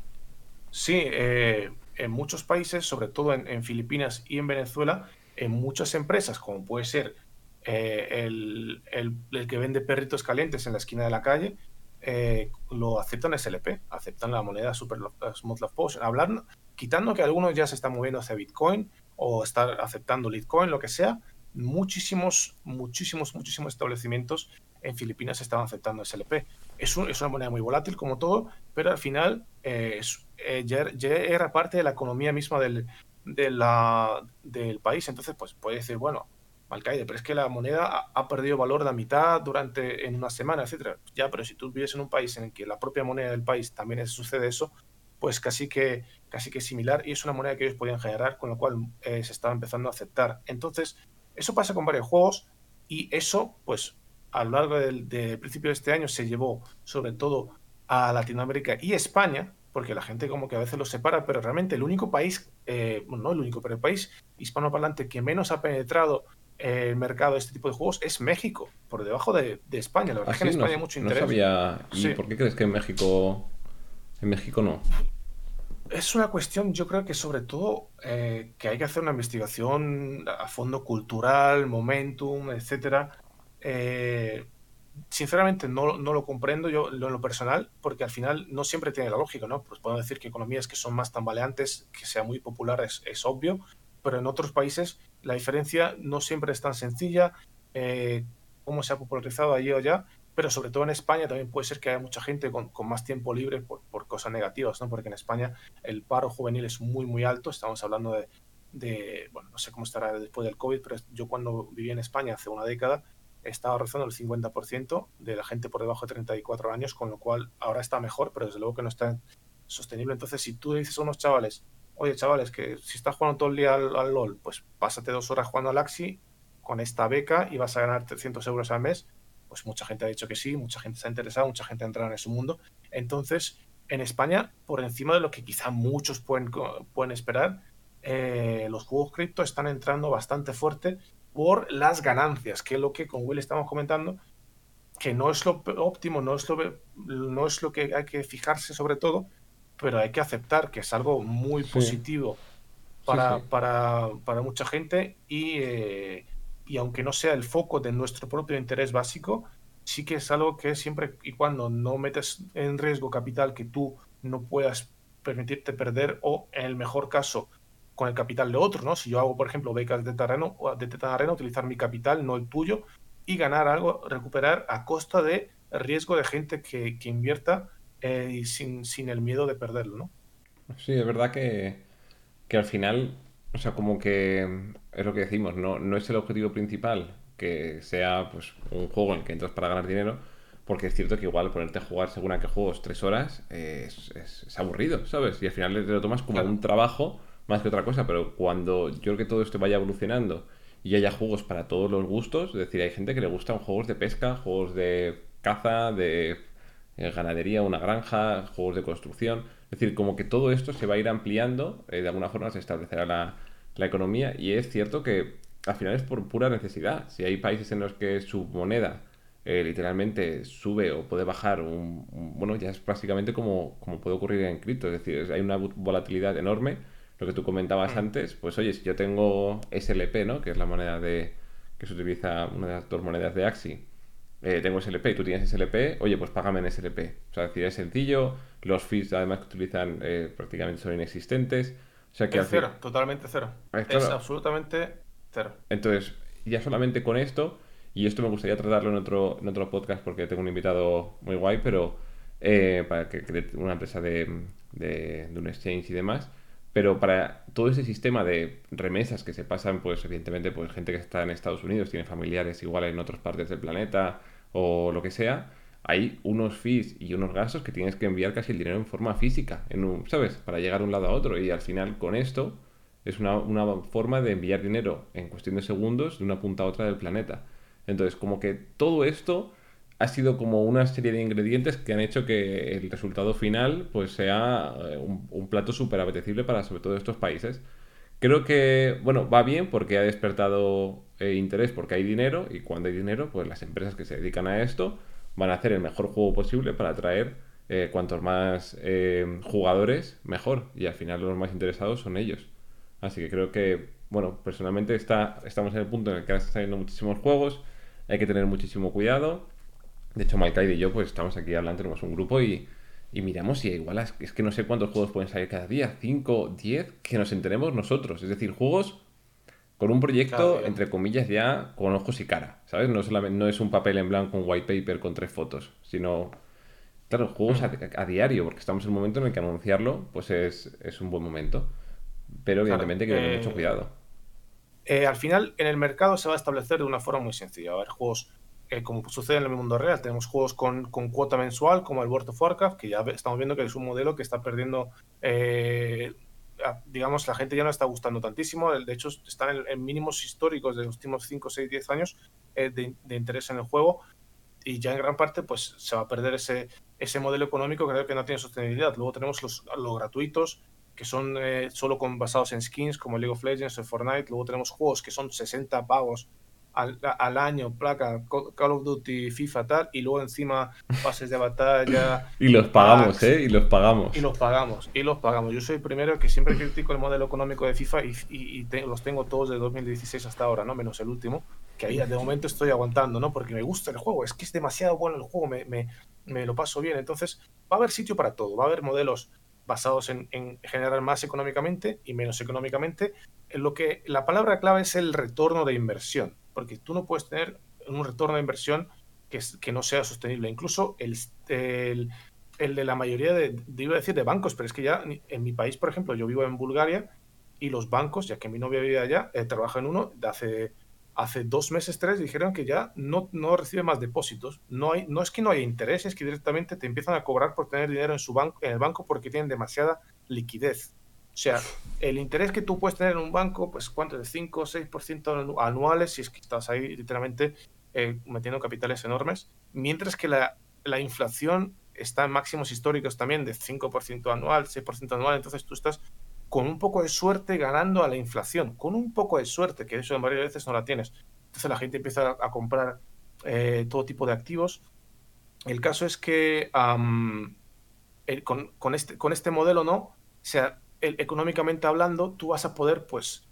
Speaker 2: Sí, eh, en muchos países, sobre todo en, Filipinas y en Venezuela, en muchas empresas, como puede ser eh, el, el, que vende perritos calientes en la esquina de la calle, lo aceptan SLP, aceptan la moneda Super Smooth Love Potion. Hablar, quitando que algunos ya se están moviendo hacia Bitcoin o estar aceptando Litecoin, lo que sea, muchísimos, muchísimos, muchísimos establecimientos en Filipinas estaban aceptando SLP. Es, una moneda muy volátil como todo, pero al final eh, eh, ya, era parte de la economía misma del, país. Entonces, pues puede decir, bueno, Alcaide, pero es que la moneda ha, perdido valor la mitad durante en una semana, etcétera. Ya, pero si tú vives en un país en el que la propia moneda del país también sucede eso, pues casi que, casi que similar y es una moneda que ellos podían generar, con lo cual eh, se estaba empezando a aceptar. Entonces, eso pasa con varios juegos y eso, pues a lo largo del, principio de este año se llevó sobre todo a Latinoamérica y España, porque la gente como que a veces lo separa, pero realmente el único país, eh, bueno, no el único, pero el país hispanoparlante que menos ha penetrado el mercado de este tipo de juegos es México, por debajo de, España. La verdad es que en España hay mucho interés.
Speaker 1: No sabía. ¿Y por qué crees que en México, en México no?
Speaker 2: Es una cuestión, yo creo que sobre todo eh, que hay que hacer una investigación a fondo cultural, momentum, etcétera. Eh, sinceramente no, no, lo comprendo yo en lo personal, porque al final no siempre tiene la lógica, ¿no? Pues puedo decir que economías que son más tambaleantes, que sea muy popular es, es obvio, pero en otros países la diferencia no siempre es tan sencilla. Eh, cómo se ha popularizado allí o allá, pero sobre todo en España también puede ser que haya mucha gente con, más tiempo libre por, cosas negativas, ¿no? Porque en España el paro juvenil es muy, muy alto. Estamos hablando de, bueno, no sé cómo estará después del COVID, pero yo cuando viví en España hace una década estaba rozando el 50% de la gente por debajo de 34 años, con lo cual ahora está mejor, pero desde luego que no está sostenible. Entonces, si tú dices a unos chavales, oye, chavales, que si estás jugando todo el día al, al LOL, pues pásate dos horas jugando al Axi con esta beca y vas a ganar 300 euros al mes pues mucha gente ha dicho que sí, mucha gente se ha interesado, mucha gente ha entrado en ese mundo. Entonces, en España, por encima de lo que quizá muchos pueden, pueden esperar, eh, los juegos cripto están entrando bastante fuerte por las ganancias, que es lo que con Will estamos comentando, que no es lo óptimo, no es lo, no es lo que hay que fijarse sobre todo, pero hay que aceptar que es algo muy positivo para, Para, para, mucha gente y, eh, y aunque no sea el foco de nuestro propio interés básico, sí que es algo que siempre y cuando no metes en riesgo capital que tú no puedas permitirte perder o en el mejor caso con el capital de otro, ¿no? Si yo hago, por ejemplo, becas de terreno, de terreno, utilizar mi capital, no el tuyo, y ganar algo, recuperar a costa de riesgo de gente que, que invierta eh, sin, sin, el miedo de perderlo, ¿no?
Speaker 1: Sí, es verdad que, que, al final, o sea, como que es lo que decimos, no, no es el objetivo principal que sea pues un juego en el que entras para ganar dinero, porque es cierto que igual ponerte a jugar según a qué juegos tres horas eh, es, es, aburrido, ¿sabes? Y al final te lo tomas como un trabajo más que otra cosa, pero cuando yo creo que todo esto vaya evolucionando y haya juegos para todos los gustos, es decir, hay gente que le gustan juegos de pesca, juegos de caza, de eh, ganadería, una granja, juegos de construcción, es decir, como que todo esto se va a ir ampliando, eh, de alguna forma se establecerá la, la economía y es cierto que al final es por pura necesidad. Si hay países en los que su moneda eh, literalmente sube o puede bajar, un, bueno, ya es básicamente como, como puede ocurrir en cripto, es decir, hay una volatilidad enorme lo que tú comentabas mm. antes, pues oye, si yo tengo SLP, ¿no? Que es la moneda de que se utiliza, una de las dos monedas de Axi, eh, tengo SLP y tú tienes SLP, oye, pues págame en SLP. O sea, es decir, es sencillo, los fees además que utilizan eh, prácticamente son inexistentes. O sea que
Speaker 2: es cero, totalmente cero. Es, absolutamente cero.
Speaker 1: Entonces, ya solamente con esto, y esto me gustaría tratarlo en otro, en otro podcast porque tengo un invitado muy guay, pero eh, para que, una empresa de, de, de un exchange y demás, pero para todo ese sistema de remesas que se pasan, pues evidentemente, pues gente que está en Estados Unidos tiene familiares igual en otras partes del planeta o lo que sea, hay unos fees y unos gastos que tienes que enviar casi el dinero en forma física, en un, ¿sabes? Para llegar de un lado a otro. Y al final con esto es una, una forma de enviar dinero en cuestión de segundos de una punta a otra del planeta. Entonces, como que todo esto ha sido como una serie de ingredientes que han hecho que el resultado final pues sea eh, un, plato súper apetecible para sobre todo estos países. Creo que, bueno, va bien porque ha despertado eh, interés porque hay dinero y cuando hay dinero, pues las empresas que se dedican a esto van a hacer el mejor juego posible para atraer eh, cuantos más jugadores, mejor. Y al final los más interesados son ellos. Así que creo que, bueno, personalmente está, estamos en el punto en el que están saliendo muchísimos juegos, hay que tener muchísimo cuidado de hecho, Malkaid y yo pues estamos aquí hablando, tenemos un grupo y, y miramos y igual es, que no sé cuántos juegos pueden salir cada día, 5, 10, que nos enteremos nosotros. Es decir, juegos con un proyecto, entre comillas, ya con ojos y cara, ¿sabes? No, solamente, no es un papel en blanco, un white paper con tres fotos, sino, claro, juegos a, diario, porque estamos en un momento en el que anunciarlo pues es, es un buen momento. Pero evidentemente hay que tener mucho eh, cuidado.
Speaker 2: Eh, al final, en el mercado se va a establecer de una forma muy sencilla. Va a haber juegos eh, como sucede en el mundo real. Tenemos juegos con, con, cuota mensual, como el World of Warcraft, que ya estamos viendo que es un modelo que está perdiendo, eh, digamos, la gente ya no está gustando tantísimo. De hecho, están en, mínimos históricos de los últimos 5, 6, 10 años eh, de, interés en el juego. Y ya en gran parte, pues se va a perder ese, ese modelo económico que creo que no tiene sostenibilidad. Luego tenemos los, los gratuitos, que son solo con, basados en skins, como League of Legends o Fortnite. Luego tenemos juegos que son 60 pagos al, año, placa, Call of Duty, FIFA, tal, y luego encima pases de batalla. [laughs]
Speaker 1: y los pagamos, ¿eh? Y los pagamos.
Speaker 2: Y los pagamos, y los pagamos. Yo soy el primero que siempre critico el modelo económico de FIFA y, los tengo todos de 2016 hasta ahora, ¿no? Menos el último, que ahí de momento estoy aguantando, ¿no? Porque me gusta el juego, es que es demasiado bueno el juego, me, me, me lo paso bien. Entonces, va a haber sitio para todo, va a haber modelos basados en, en, generar más económicamente y menos económicamente. En lo que la palabra clave es el retorno de inversión porque tú no puedes tener un retorno de inversión que, no sea sostenible. Incluso el, el, de la mayoría de, iba a decir de bancos, pero es que ya en mi país, por ejemplo, yo vivo en Bulgaria y los bancos, ya que mi novia vive allá, eh, trabaja en uno, de hace, hace dos meses, tres, dijeron que ya no, no recibe más depósitos. No, hay, no es que no haya intereses, es que directamente te empiezan a cobrar por tener dinero en, su banco, en el banco porque tienen demasiada liquidez. O sea, el interés que tú puedes tener en un banco, pues cuánto de 5 o 6% anuales, si es que estás ahí literalmente eh, metiendo capitales enormes, mientras que la, la, inflación está en máximos históricos también de 5% anual, 6% anual, entonces tú estás con un poco de suerte ganando a la inflación, con un poco de suerte, que eso en varias veces no la tienes. Entonces la gente empieza a comprar eh, todo tipo de activos. El caso es que con, este, con este modelo, ¿no? O sea, económicamente hablando, tú vas a poder, pues,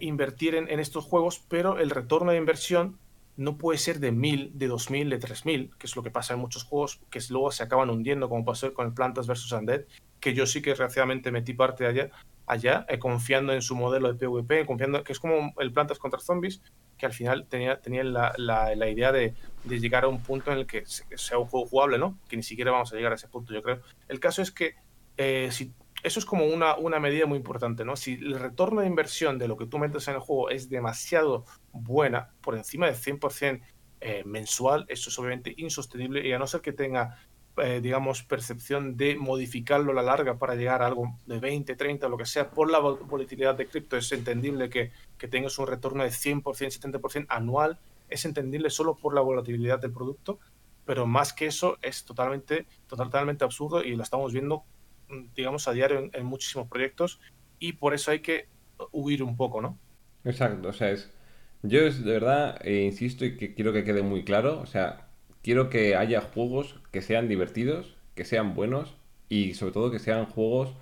Speaker 2: invertir en, estos juegos, pero el retorno de inversión no puede ser de 1000, de 2000, de 3000, que es lo que pasa en muchos juegos que luego se acaban hundiendo, como pasó con el Plantas vs. Undead, que yo sí que desgraciadamente metí parte de allá, allá eh, confiando en su modelo de PvP, confiando que es como el Plantas contra Zombies, que al final tenía, tenía la, la, idea de, de, llegar a un punto en el que sea un juego jugable, ¿no? Que ni siquiera vamos a llegar a ese punto, yo creo. El caso es que eh, si eso es como una, una medida muy importante, ¿no? Si el retorno de inversión de lo que tú metes en el juego es demasiado buena, por encima del 100% eh, mensual, eso es obviamente insostenible y a no ser que tenga, eh, digamos, percepción de modificarlo a la larga para llegar a algo de 20, 30, lo que sea, por la volatilidad de cripto, es entendible que, que tengas un retorno de 100%, 70% anual, es entendible solo por la volatilidad del producto, pero más que eso es totalmente, totalmente absurdo y lo estamos viendo digamos, a diario en, muchísimos proyectos y por eso hay que huir un poco, ¿no?
Speaker 1: Exacto, o sea, es... Yo de verdad eh, insisto y que quiero que quede muy claro, o sea, quiero que haya juegos que sean divertidos, que sean buenos y sobre todo que sean juegos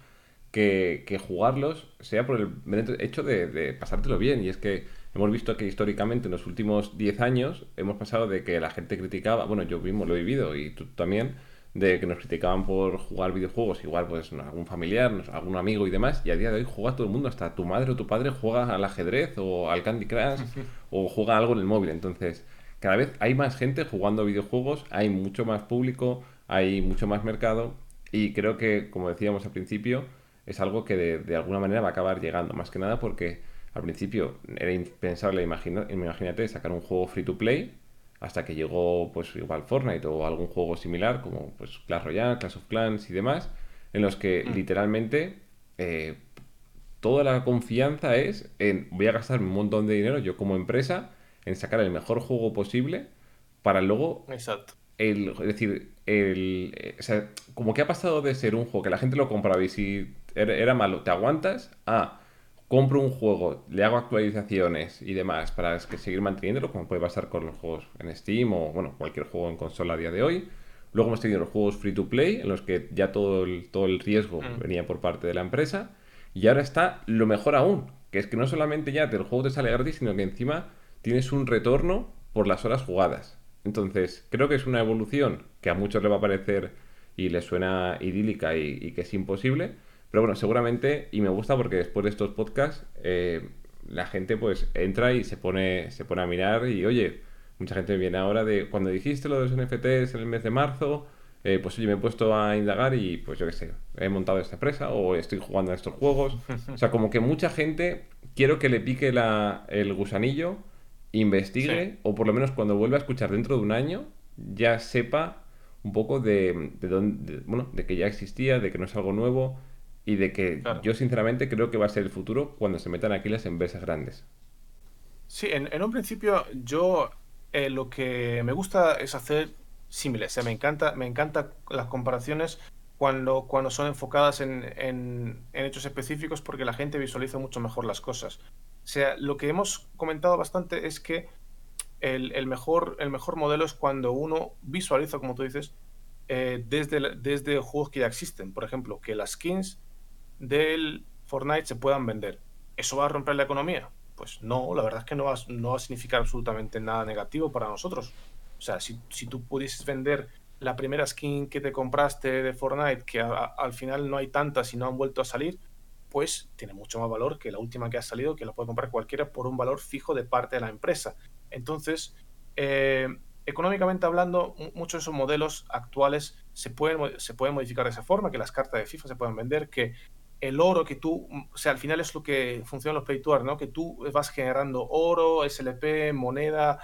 Speaker 1: que, que jugarlos sea por el hecho de, de, pasártelo bien. Y es que hemos visto que históricamente en los últimos 10 años hemos pasado de que la gente criticaba, bueno, yo mismo lo he vivido y tú también, de que nos criticaban por jugar videojuegos, igual pues algún familiar, algún amigo y demás, y a día de hoy juega todo el mundo, hasta tu madre o tu padre juega al ajedrez o al Candy Crush [laughs] o juega algo en el móvil. Entonces, cada vez hay más gente jugando videojuegos, hay mucho más público, hay mucho más mercado. Y creo que, como decíamos al principio, es algo que de, alguna manera va a acabar llegando, más que nada porque al principio era impensable, imagínate, sacar un juego free to play hasta que llegó pues igual Fortnite o algún juego similar como pues Clash Royale, Clash of Clans y demás, en los que mm. literalmente eh, toda la confianza es en voy a gastar un montón de dinero yo como empresa en sacar el mejor juego posible para luego
Speaker 2: Exacto.
Speaker 1: El, es decir, el, eh, o sea, como que ha pasado de ser un juego que la gente lo compraba y si era, era malo, te aguantas, a compro un juego, le hago actualizaciones y demás para que seguir manteniéndolo, como puede pasar con los juegos en Steam o bueno, cualquier juego en consola a día de hoy. Luego hemos tenido los juegos free to play, en los que ya todo el, todo el riesgo mm. venía por parte de la empresa. Y ahora está lo mejor aún, que es que no solamente ya el juego te sale gratis, sino que encima tienes un retorno por las horas jugadas. Entonces, creo que es una evolución que a muchos le va a parecer y les suena idílica y que es imposible, pero bueno, seguramente, y me gusta porque después de estos podcasts, eh, la gente pues entra y se pone, se pone a mirar y oye, mucha gente viene ahora de cuando dijiste lo de los NFTs en el mes de marzo, eh, pues oye, me he puesto a indagar y pues yo qué sé, he montado esta empresa o estoy jugando a estos juegos. O sea, como que mucha gente quiero que le pique la, el gusanillo, investigue o por lo menos cuando vuelva a escuchar dentro de un año ya sepa un poco de, de, dónde, bueno, de que ya existía, de que no es algo nuevo y de que yo sinceramente creo que va a ser el futuro cuando se metan aquí las empresas grandes.
Speaker 2: Sí, en, un principio yo eh, lo que me gusta es hacer símiles. me encanta, me encanta las comparaciones cuando, cuando son enfocadas en, en, hechos específicos porque la gente visualiza mucho mejor las cosas. O sea, lo que hemos comentado bastante es que el, el mejor, el mejor modelo es cuando uno visualiza, como tú dices, eh, desde, desde juegos que ya existen. Por ejemplo, que las skins del Fortnite se puedan vender. ¿Eso va a romper la economía? Pues no, la verdad es que no va, a significar absolutamente nada negativo para nosotros. O sea, si, tú pudieses vender la primera skin que te compraste de Fortnite, que al final no hay tantas y no han vuelto a salir, pues tiene mucho más valor que la última que ha salido, que la puede comprar cualquiera por un valor fijo de parte de la empresa. Entonces, eh, económicamente hablando, muchos de esos modelos actuales se pueden, se pueden modificar de esa forma, que las cartas de FIFA se pueden vender, que el oro que tú, o sea, al final es lo que funciona los pay to ¿no? Que tú vas generando oro, SLP, moneda,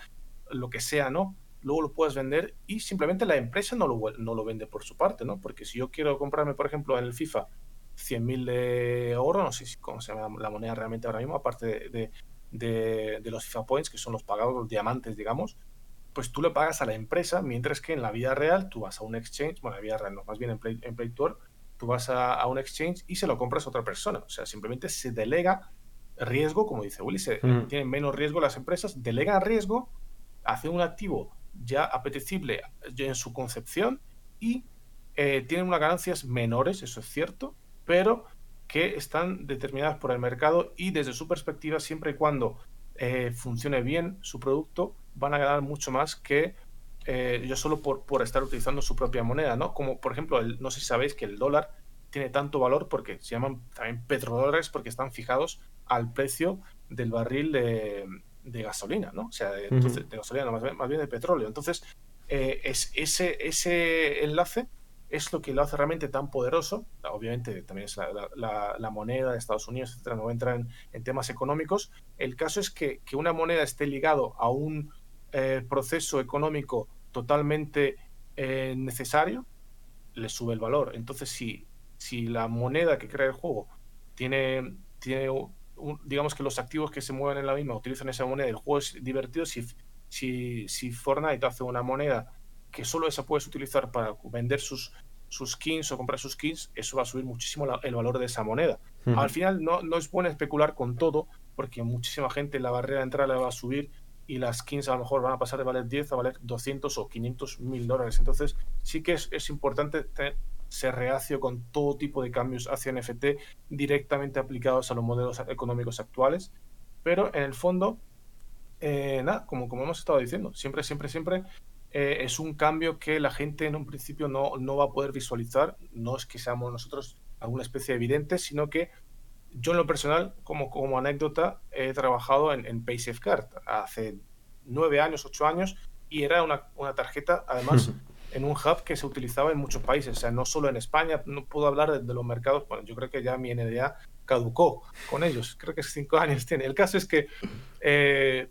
Speaker 2: lo que sea, ¿no? Luego lo puedes vender y simplemente la empresa no lo, no lo vende por su parte, ¿no? Porque si yo quiero comprarme, por ejemplo, en el FIFA 100.000 de oro, no sé cómo se llama la moneda realmente ahora mismo, aparte de, de, los FIFA Points, que son los pagados, los diamantes, digamos, pues tú le pagas a la empresa, mientras que en la vida real tú vas a un exchange, bueno, en la vida real no, más bien en Play, en Play tú vas a, un exchange y se lo compras a otra persona. O sea, simplemente se delega riesgo, como dice Willy, se, tienen menos riesgo las empresas, delegan riesgo, hacen un activo ya apetecible en su concepción y eh, tienen unas ganancias menores, eso es cierto, pero que están determinadas por el mercado y desde su perspectiva, siempre y cuando eh, funcione bien su producto, van a ganar mucho más que eh, yo solo por, por, estar utilizando su propia moneda, ¿no? Como por ejemplo, el, no sé si sabéis que el dólar tiene tanto valor porque se llaman también petrodólares porque están fijados al precio del barril de, gasolina, ¿no? O sea, de, gasolina, más, bien, de petróleo. Entonces, eh, es ese, ese enlace es lo que lo hace realmente tan poderoso. Obviamente también es la, moneda de Estados Unidos, etcétera, no entra en, en, temas económicos. El caso es que, que una moneda esté ligado a un eh, proceso económico totalmente eh, necesario, le sube el valor. Entonces, si, si la moneda que crea el juego tiene, tiene digamos que los activos que se mueven en la misma utilizan esa moneda, el juego es divertido, si, si, si Fortnite hace una moneda que solo esa puedes utilizar para vender sus, sus skins o comprar sus skins, eso va a subir muchísimo el valor de esa moneda. Al final no, no es bueno especular con todo, porque muchísima gente la barrera de entrada la va a subir y las skins a lo mejor van a pasar de valer 10 a valer 200 o 500 mil dólares. Entonces, sí que es, es importante ser reacio con todo tipo de cambios hacia NFT directamente aplicados a los modelos económicos actuales. Pero en el fondo, eh, nada, como, como hemos estado diciendo, siempre, siempre, siempre eh, es un cambio que la gente en un principio no, no va a poder visualizar. No es que seamos nosotros alguna especie de evidente, sino que yo en lo personal, como, como anécdota, he trabajado en, en PaySafeCard hace nueve años, ocho años, y era una, una tarjeta, además, en un hub que se utilizaba en muchos países, o sea, no solo en España, no puedo hablar de, los mercados, bueno, yo creo que ya mi NDA caducó con ellos, creo que cinco años [laughs] tiene. El caso es que, eh,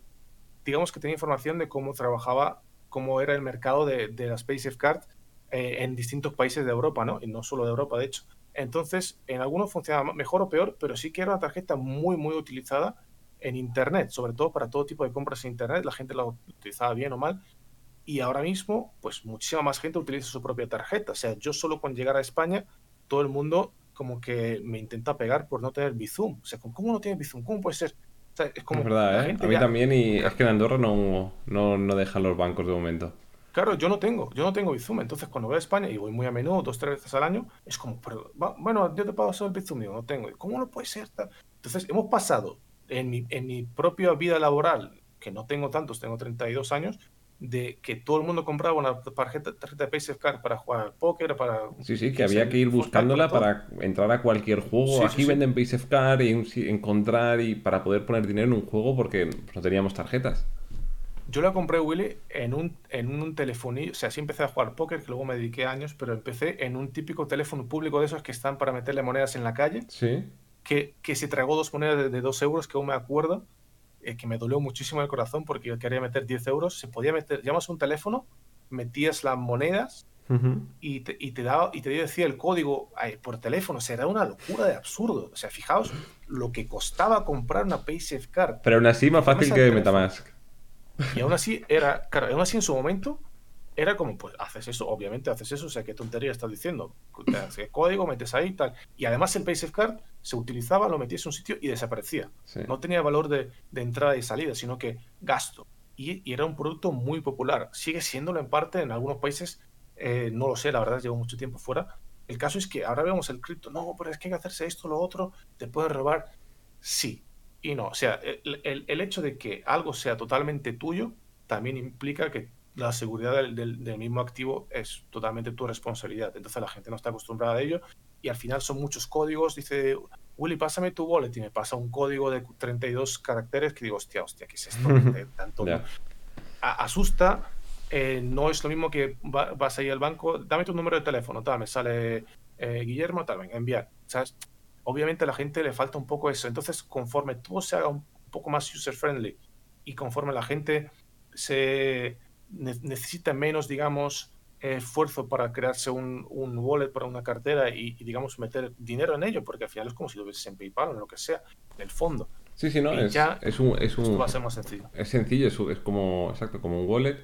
Speaker 2: digamos que tenía información de cómo trabajaba, cómo era el mercado de, de las PaySafeCard eh, en distintos países de Europa, ¿no? Y no solo de Europa, de hecho. Entonces, en algunos funcionaba mejor o peor, pero sí que era una tarjeta muy, muy utilizada en Internet, sobre todo para todo tipo de compras en Internet. La gente la utilizaba bien o mal. Y ahora mismo, pues muchísima más gente utiliza su propia tarjeta. O sea, yo solo con llegar a España, todo el mundo como que me intenta pegar por no tener Bizum. O sea, ¿cómo no tiene Bizum? ¿Cómo puede ser?
Speaker 1: es como... verdad, ¿eh? A mí también, y es que en Andorra no, no, no dejan los bancos de momento.
Speaker 2: Claro, yo no tengo, yo no tengo Bizum. Entonces, cuando voy a España y voy muy a menudo, dos, tres veces al año, es como, pero, bueno, yo te pago solo el Bizum, yo no tengo. ¿Cómo no puede ser? Entonces, hemos pasado en mi, en mi propia vida laboral, que no tengo tantos, tengo 32 años, de que todo el mundo compraba una tarjeta, tarjeta de PaySafeCard para jugar al póker, para...
Speaker 1: Sí, sí, que había que ir buscándola para entrar a cualquier juego. Aquí venden PaySafeCard y encontrar y para poder poner dinero en un juego porque no teníamos tarjetas.
Speaker 2: Yo la compré, Willy, en un, en un telefonillo. O sea, sí empecé a jugar póker, que luego me dediqué años, pero empecé en un típico teléfono público de esos que están para meterle monedas en la calle.
Speaker 1: Sí.
Speaker 2: Que, que se tragó dos monedas de, dos euros, que aún me acuerdo, eh, que me dolió muchísimo el corazón porque yo quería meter 10 euros. Se podía meter, llamas un teléfono, metías las monedas y, te, y, te daba, y te decía el código por teléfono. O sea, era una locura de absurdo. O sea, fijaos lo que costaba comprar una PaySafeCard.
Speaker 1: Pero aún así más fácil que Metamask.
Speaker 2: Y aún así era, claro, aún así en su momento era como, pues haces eso, obviamente haces eso, o sea, qué tontería estás diciendo. [laughs] ¿Qué código metes ahí y tal. Y además el PaySafeCard se utilizaba, lo metías en un sitio y desaparecía. No tenía valor de, entrada y salida, sino que gasto. Y, era un producto muy popular. Sigue siéndolo en parte en algunos países, eh, no lo sé, la verdad, llevo mucho tiempo fuera. El caso es que ahora vemos el cripto, no, pero es que hay que hacerse esto, lo otro, te pueden robar. Sí, y no. O sea, el, el, hecho de que algo sea totalmente tuyo también implica que la seguridad del, del, mismo activo es totalmente tu responsabilidad. Entonces la gente no está acostumbrada a ello y al final son muchos códigos. Dice, Willy, pásame tu wallet y me pasa un código de 32 caracteres que digo, hostia, hostia, ¿qué es esto? [laughs] Tanto, asusta. Eh, no es lo mismo que vas ahí al banco, dame tu número de teléfono, tal, me sale eh, Guillermo, tal, venga, enviar. ¿Sabes? Obviamente a la gente le falta un poco eso. Entonces, conforme todo se haga un poco más user-friendly y conforme la gente se necesita menos, digamos, esfuerzo para crearse un, wallet para una cartera y, digamos, meter dinero en ello, porque al final es como si lo hubieses en PayPal o en lo que sea, en el fondo.
Speaker 1: Sí, sí, no, es, es, un, es un...
Speaker 2: Va a ser más sencillo.
Speaker 1: Es sencillo, es, es como, exacto, como un wallet.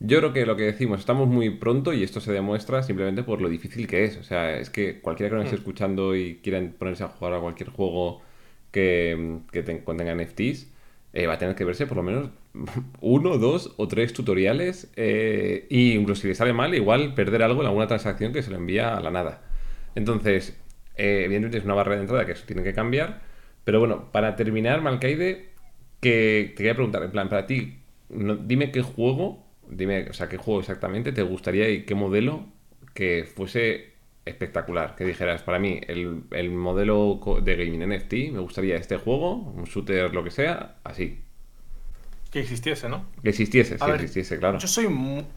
Speaker 1: Yo creo que lo que decimos, estamos muy pronto y esto se demuestra simplemente por lo difícil que es. O sea, es que cualquiera que nos esté
Speaker 2: Mm.
Speaker 1: escuchando y quiera ponerse a jugar a cualquier juego que, que te- contenga NFTs, eh, va a tener que verse por lo menos [laughs] uno, dos o tres tutoriales. eh, y incluso si le sale mal, igual perder algo en alguna transacción que se lo envía a la nada. Entonces, eh, evidentemente es una barrera de entrada que eso tiene que cambiar. Pero bueno, para terminar, Malcaide, que te quería preguntar, en plan, para ti, no- dime qué juego, dime, o sea, qué juego exactamente te gustaría y qué modelo que fuese espectacular. Que dijeras, para mí, el, el modelo de gaming NFT, me gustaría este juego, un shooter, lo que sea, así.
Speaker 2: Que existiese, ¿no?
Speaker 1: Que existiese, si
Speaker 2: ver,
Speaker 1: existiese, claro.
Speaker 2: yo soy,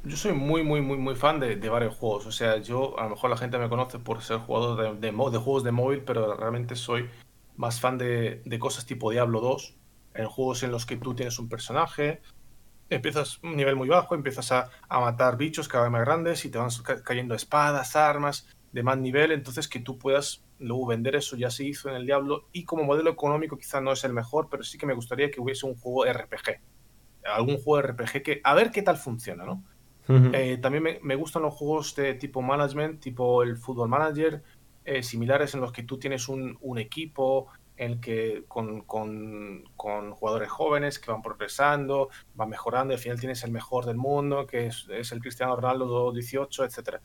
Speaker 2: yo soy muy, muy, muy, muy fan de, de varios juegos. O sea, yo, a lo mejor la gente me conoce por ser jugador de, de de juegos de móvil, pero realmente soy más fan de, de cosas tipo Diablo 2, en juegos en los que tú tienes un personaje, empiezas un nivel muy bajo, empiezas a, a matar bichos cada vez más grandes y te van ca- cayendo espadas, armas de más nivel, entonces que tú puedas luego vender eso ya se hizo en el Diablo y como modelo económico quizá no es el mejor, pero sí que me gustaría que hubiese un juego RPG algún juego RPG que a ver qué tal funciona, ¿no? Eh, también me, me gustan los juegos de tipo management, tipo el Football Manager, eh, similares en los que tú tienes un, un equipo en que con, con- con jugadores jóvenes que van progresando, van mejorando, y al final tienes el mejor del mundo, que es, es el Cristiano Ronaldo 18, etcétera.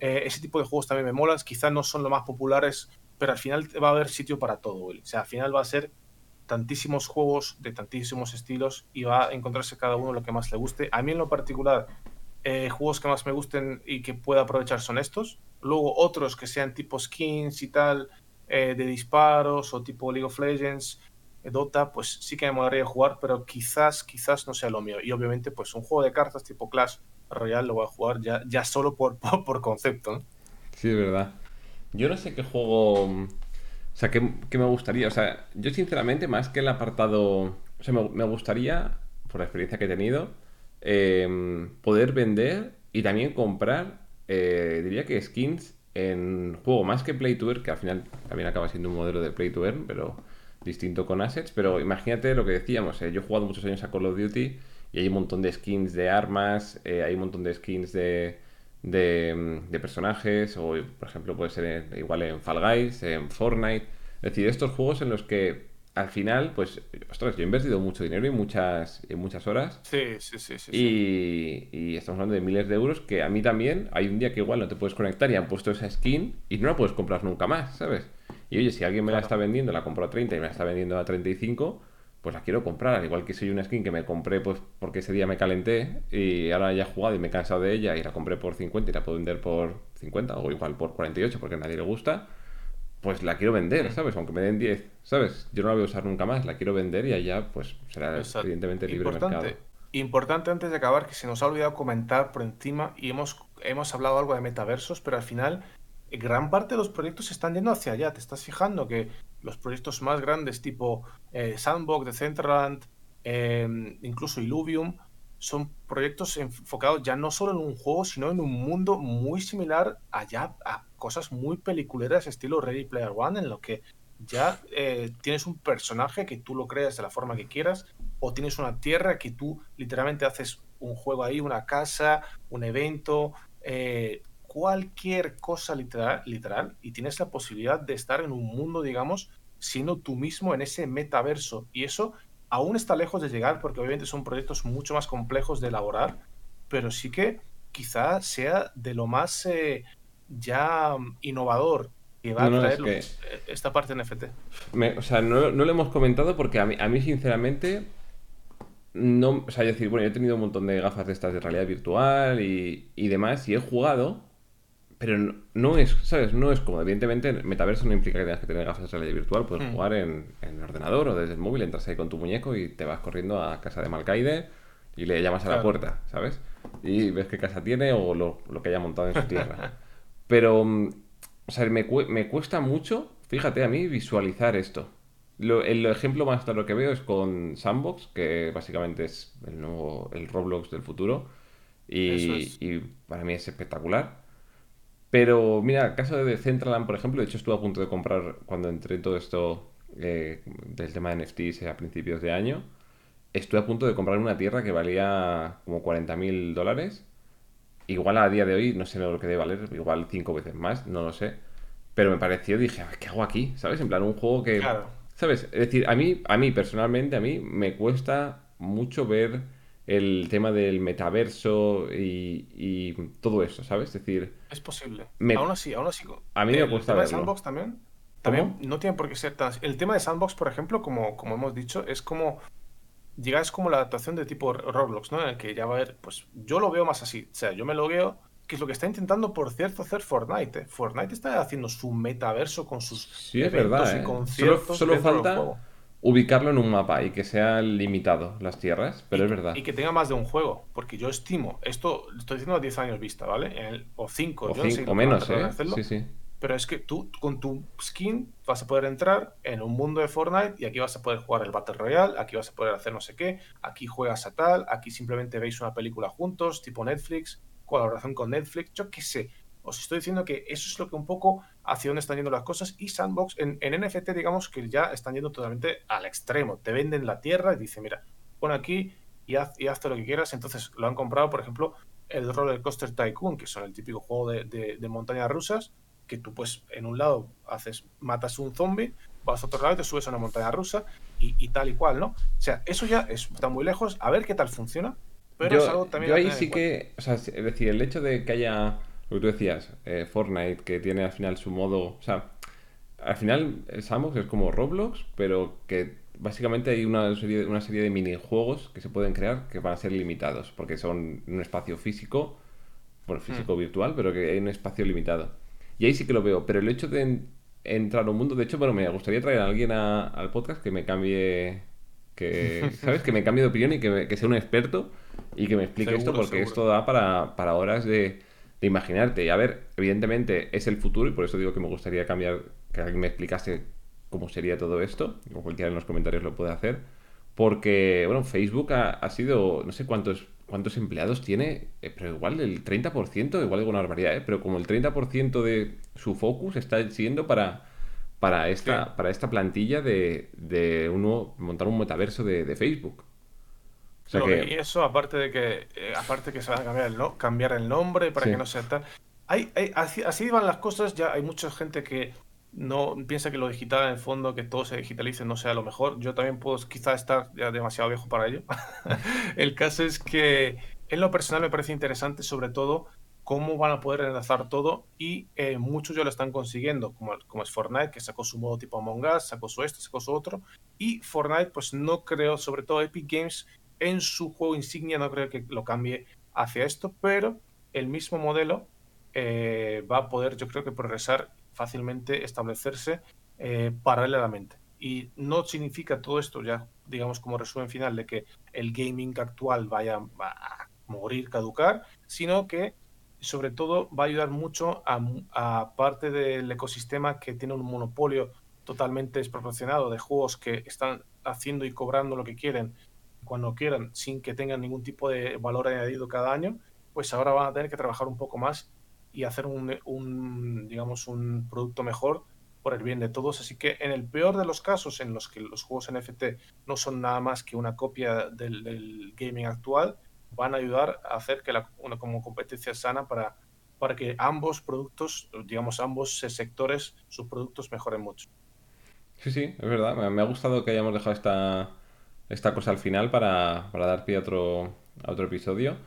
Speaker 2: Eh, ese tipo de juegos también me molan, quizás no son los más populares, pero al final va a haber sitio para todo, Will. O sea, al final va a ser tantísimos juegos de tantísimos estilos y va a encontrarse cada uno lo que más le guste. A mí en lo particular, eh, juegos que más me gusten y que pueda aprovechar son estos. Luego otros que sean tipo skins y tal, eh, de disparos o tipo League of Legends, eh, Dota, pues sí que me molaría jugar, pero quizás, quizás no sea lo mío. Y obviamente, pues un juego de cartas tipo Clash Royale lo voy a jugar ya, ya solo por, [laughs] por, concepto.
Speaker 1: Sí, es verdad. Yo no sé qué juego. mm, O sea, qué, me gustaría. O sea, yo sinceramente, más que el apartado. O sea, me, gustaría, por la experiencia que he tenido, eh, poder vender y también comprar, diría que skins en juego más que Play to Earn, que al final también acaba siendo un modelo de Play to Earn, pero distinto con assets. Pero imagínate lo que decíamos, eh, yo he jugado muchos años a Call of Duty y hay un montón de skins de armas, eh, hay un montón de skins de, de, mm, personajes, o por ejemplo puede ser igual en Fall Guys, en Fortnite. Es decir, estos juegos en los que al final, pues, ostras, yo he invertido mucho dinero y muchas, y muchas horas.
Speaker 2: Sí, sí, sí, sí. sí.
Speaker 1: Y, y estamos hablando de miles de euros que a mí también hay un día que igual no te puedes conectar y han puesto esa skin y no la puedes comprar nunca más, ¿sabes? Y oye, si alguien me la está vendiendo, la compró a 30 y me la está vendiendo a 35, pues la quiero comprar. Al igual que soy una skin que me compré pues porque ese día me calenté y ahora ya he jugado y me he cansado de ella y la compré por 50 y la puedo vender por 50 o igual por 48 porque a nadie le gusta, pues la quiero vender,
Speaker 2: Mm.
Speaker 1: ¿sabes? Aunque me den 10, ¿sabes? Yo no la voy a usar nunca más, la quiero vender y allá pues será
Speaker 2: Exacto.
Speaker 1: evidentemente libre
Speaker 2: Importante,
Speaker 1: mercado.
Speaker 2: importante antes de acabar, que se nos ha olvidado comentar por encima y hemos, hemos hablado algo de metaversos, pero al final eh, gran parte de los proyectos se están yendo hacia allá. Te estás fijando que los proyectos más grandes tipo eh, Sandbox, Decentraland, eh, incluso Illuvium, son proyectos enfocados ya no solo en un juego, sino en un mundo muy similar allá a cosas muy peliculeras estilo Ready Player One, en lo que ya eh, tienes un personaje que tú lo creas de la forma que quieras, o tienes una tierra que tú literalmente haces un juego ahí, una casa, un evento, eh, cualquier cosa literal, literal, y tienes la posibilidad de estar en un mundo, digamos, siendo tú mismo en ese metaverso. Y eso aún está lejos de llegar porque obviamente son proyectos mucho más complejos de elaborar, pero sí que quizá sea de lo más eh, ya mm, innovador que va
Speaker 1: No,
Speaker 2: a
Speaker 1: no,
Speaker 2: traer
Speaker 1: es que-
Speaker 2: esta parte NFT.
Speaker 1: Me- o sea, no, no lo hemos comentado porque a mí, a mí sinceramente, no, o sea, es decir, bueno, yo he tenido un montón de gafas de estas de realidad virtual y, y demás y he jugado, pero no, no es, ¿sabes? No es como, evidentemente, el metaverso no implica que tengas que tener gafas de realidad virtual, puedes
Speaker 2: Mm.
Speaker 1: jugar en, en el ordenador o desde el móvil, entras ahí con tu muñeco y te vas corriendo a casa de Malcaide y le llamas a la
Speaker 2: Claro.
Speaker 1: puerta, ¿sabes? Y ves qué casa tiene o lo, lo que haya montado en su tierra. [laughs] Pero, mm, o sea, me, me cuesta mucho, fíjate a mí, visualizar esto. Lo- el ejemplo más claro que veo es con Sandbox, que básicamente es el nuevo, el Roblox del futuro. Y,
Speaker 2: es.
Speaker 1: y para mí es espectacular. Pero mira, el caso de Decentraland, por ejemplo, de hecho estuve a punto de comprar cuando entré en todo esto eh, del tema de NFTs a principios de año. estuve a punto de comprar una tierra que valía como 40 mil dólares. Igual a día de hoy, no sé lo que debe valer, igual cinco veces más, no lo sé. Pero me pareció, dije, ¿qué hago aquí? ¿Sabes? En plan, un juego que... ¿Sabes? Es decir, a mí, a mí personalmente, a mí me cuesta mucho ver el tema del metaverso y, todo eso, ¿sabes? Es decir...
Speaker 2: Es posible. Aún así, aún así...
Speaker 1: A mí me
Speaker 2: cuesta verlo. Sandbox también también no tiene por qué ser tan... El tema de Sandbox, por ejemplo, como, como hemos dicho, es como... Llega, es como la adaptación de tipo Roblox, ¿no? En el que ya va a haber... Pues yo lo veo más así. O sea, yo me lo veo... Que es lo que está intentando, por cierto, hacer Fortnite. ¿eh? Fortnite está haciendo su metaverso con sus
Speaker 1: sí, es verdad, ¿eh? Solo, solo falta ubicarlo en un mapa y que sea limitado las tierras, pero es verdad.
Speaker 2: Y que tenga más de un juego, porque yo estimo, esto estoy diciendo a 10 años vista, ¿vale? o 5,
Speaker 1: o, o menos, ¿eh? Sí, sí.
Speaker 2: Pero es que tú con tu skin vas a poder entrar en un mundo de Fortnite y aquí vas a poder jugar el Battle Royale, aquí vas a poder hacer no sé qué, aquí juegas a tal, aquí simplemente veis una película juntos, tipo Netflix, colaboración con Netflix, yo qué sé. Os estoy diciendo que eso es lo que un poco hacia dónde están yendo las cosas y Sandbox en, NFT digamos que ya están yendo totalmente al extremo. Te venden la tierra y dicen, mira, pon aquí y haz, y haz lo que quieras. Entonces lo han comprado, por ejemplo, el Roller Coaster Tycoon, que son el típico juego de, de montañas rusas que tú pues en un lado haces, matas un zombie, vas a otro lado y te subes a una montaña rusa y, tal y cual, ¿no? O sea, eso ya está muy lejos, a ver qué tal funciona, pero es algo también...
Speaker 1: Yo ahí sí que, o sea, es decir, el hecho de que haya, lo que tú decías, eh, Fortnite, que tiene al final su modo, o sea, al final Sandbox es como Roblox, pero que básicamente hay una serie, una serie de minijuegos que se pueden crear que van a ser limitados, porque son un espacio físico, bueno, físico mm. virtual, pero que hay un espacio limitado. Y ahí sí que lo veo. Pero el hecho de entrar a un mundo, de hecho, bueno, me gustaría traer a alguien al podcast que me cambie, que, [laughs] ¿sabes? Que me cambie de opinión y que, sea un experto y que me explique esto, porque esto da para, horas de, imaginarte. Y a ver, evidentemente es el futuro y por eso digo que me gustaría cambiar, que alguien me explicase cómo sería todo esto, o cualquiera en los comentarios lo puede hacer. Porque, bueno, Facebook ha, ha sido, no sé cuántos ¿Cuántos empleados tiene? Eh, pero igual el 30%, igual alguna barbaridad, ¿eh? Pero como el 30% de su focus está siendo para, para, esta, para esta plantilla de, de uno, montar un metaverso de, Facebook.
Speaker 2: Y eso, aparte de que eh, aparte que se va a cambiar el, no, cambiar el nombre para que no sea tal. Hay, así, así van las cosas, ya hay mucha gente que no piensa que lo digital en el fondo, que todo se digitalice, no sea lo mejor. Yo también puedo quizá estar ya demasiado viejo para ello. [laughs] el caso es que en lo personal me parece interesante sobre todo cómo van a poder enlazar todo y eh, muchos ya lo están consiguiendo, como, como es Fortnite, que sacó su modo tipo Among Us, sacó su esto, sacó su otro. Y Fortnite, pues no creo, sobre todo Epic Games, en su juego insignia no creo que lo cambie hacia esto, pero el mismo modelo eh, va a poder, yo creo que progresar fácilmente establecerse eh, paralelamente. Y no significa todo esto, ya digamos como resumen final, de que el gaming actual vaya a morir, caducar, sino que sobre todo va a ayudar mucho a, parte del ecosistema que tiene un monopolio totalmente desproporcionado de juegos que están haciendo y cobrando lo que quieren cuando quieran sin que tengan ningún tipo de valor añadido cada año, pues ahora van a tener que trabajar un poco más y hacer un, digamos, un producto mejor por el bien de todos. Así que en el peor de los casos en los que los juegos NFT no son nada más que una copia del, gaming actual, van a ayudar a hacer que la, una como competencia sana para, para que ambos productos, digamos, ambos sectores, sus productos mejoren mucho.
Speaker 1: Sí, sí, es verdad. Me, ha gustado que hayamos dejado esta, esta cosa al final para, para dar pie a otro, a otro episodio.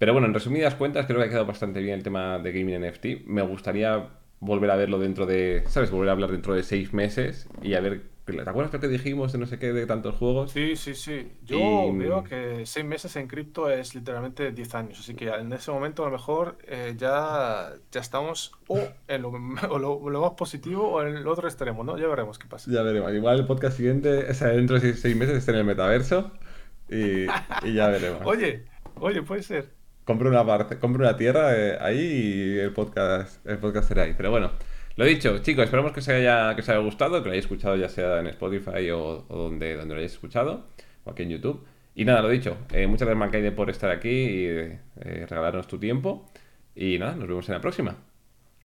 Speaker 1: Pero bueno, en resumidas cuentas, creo que ha quedado bastante bien el tema de Gaming NFT. Me gustaría volver a verlo dentro de, ¿sabes? Volver a hablar dentro de seis meses y a ver ¿Te acuerdas lo que dijimos de no sé qué de tantos juegos?
Speaker 2: Sí, sí, sí. Yo veo que seis meses en cripto es literalmente 10 años. Así que en ese momento a lo mejor eh, ya, ya estamos o en [laughs] lo, más positivo o en el otro extremo, ¿no? Ya veremos qué pasa.
Speaker 1: Ya veremos. Igual el podcast siguiente, o sea, dentro de seis meses está en el metaverso y, y ya veremos. [laughs]
Speaker 2: oye, oye, puede ser
Speaker 1: compro una parte, compro una tierra eh, ahí y el podcast, el podcast será ahí. Pero bueno, lo dicho, chicos, esperamos que os haya, que os haya gustado, que lo hayáis escuchado ya sea en Spotify o, donde, donde lo hayáis escuchado, o aquí en YouTube. Y nada, lo dicho, eh, muchas gracias Mancaide por estar aquí y eh, regalarnos tu tiempo. Y nada, nos vemos en la próxima.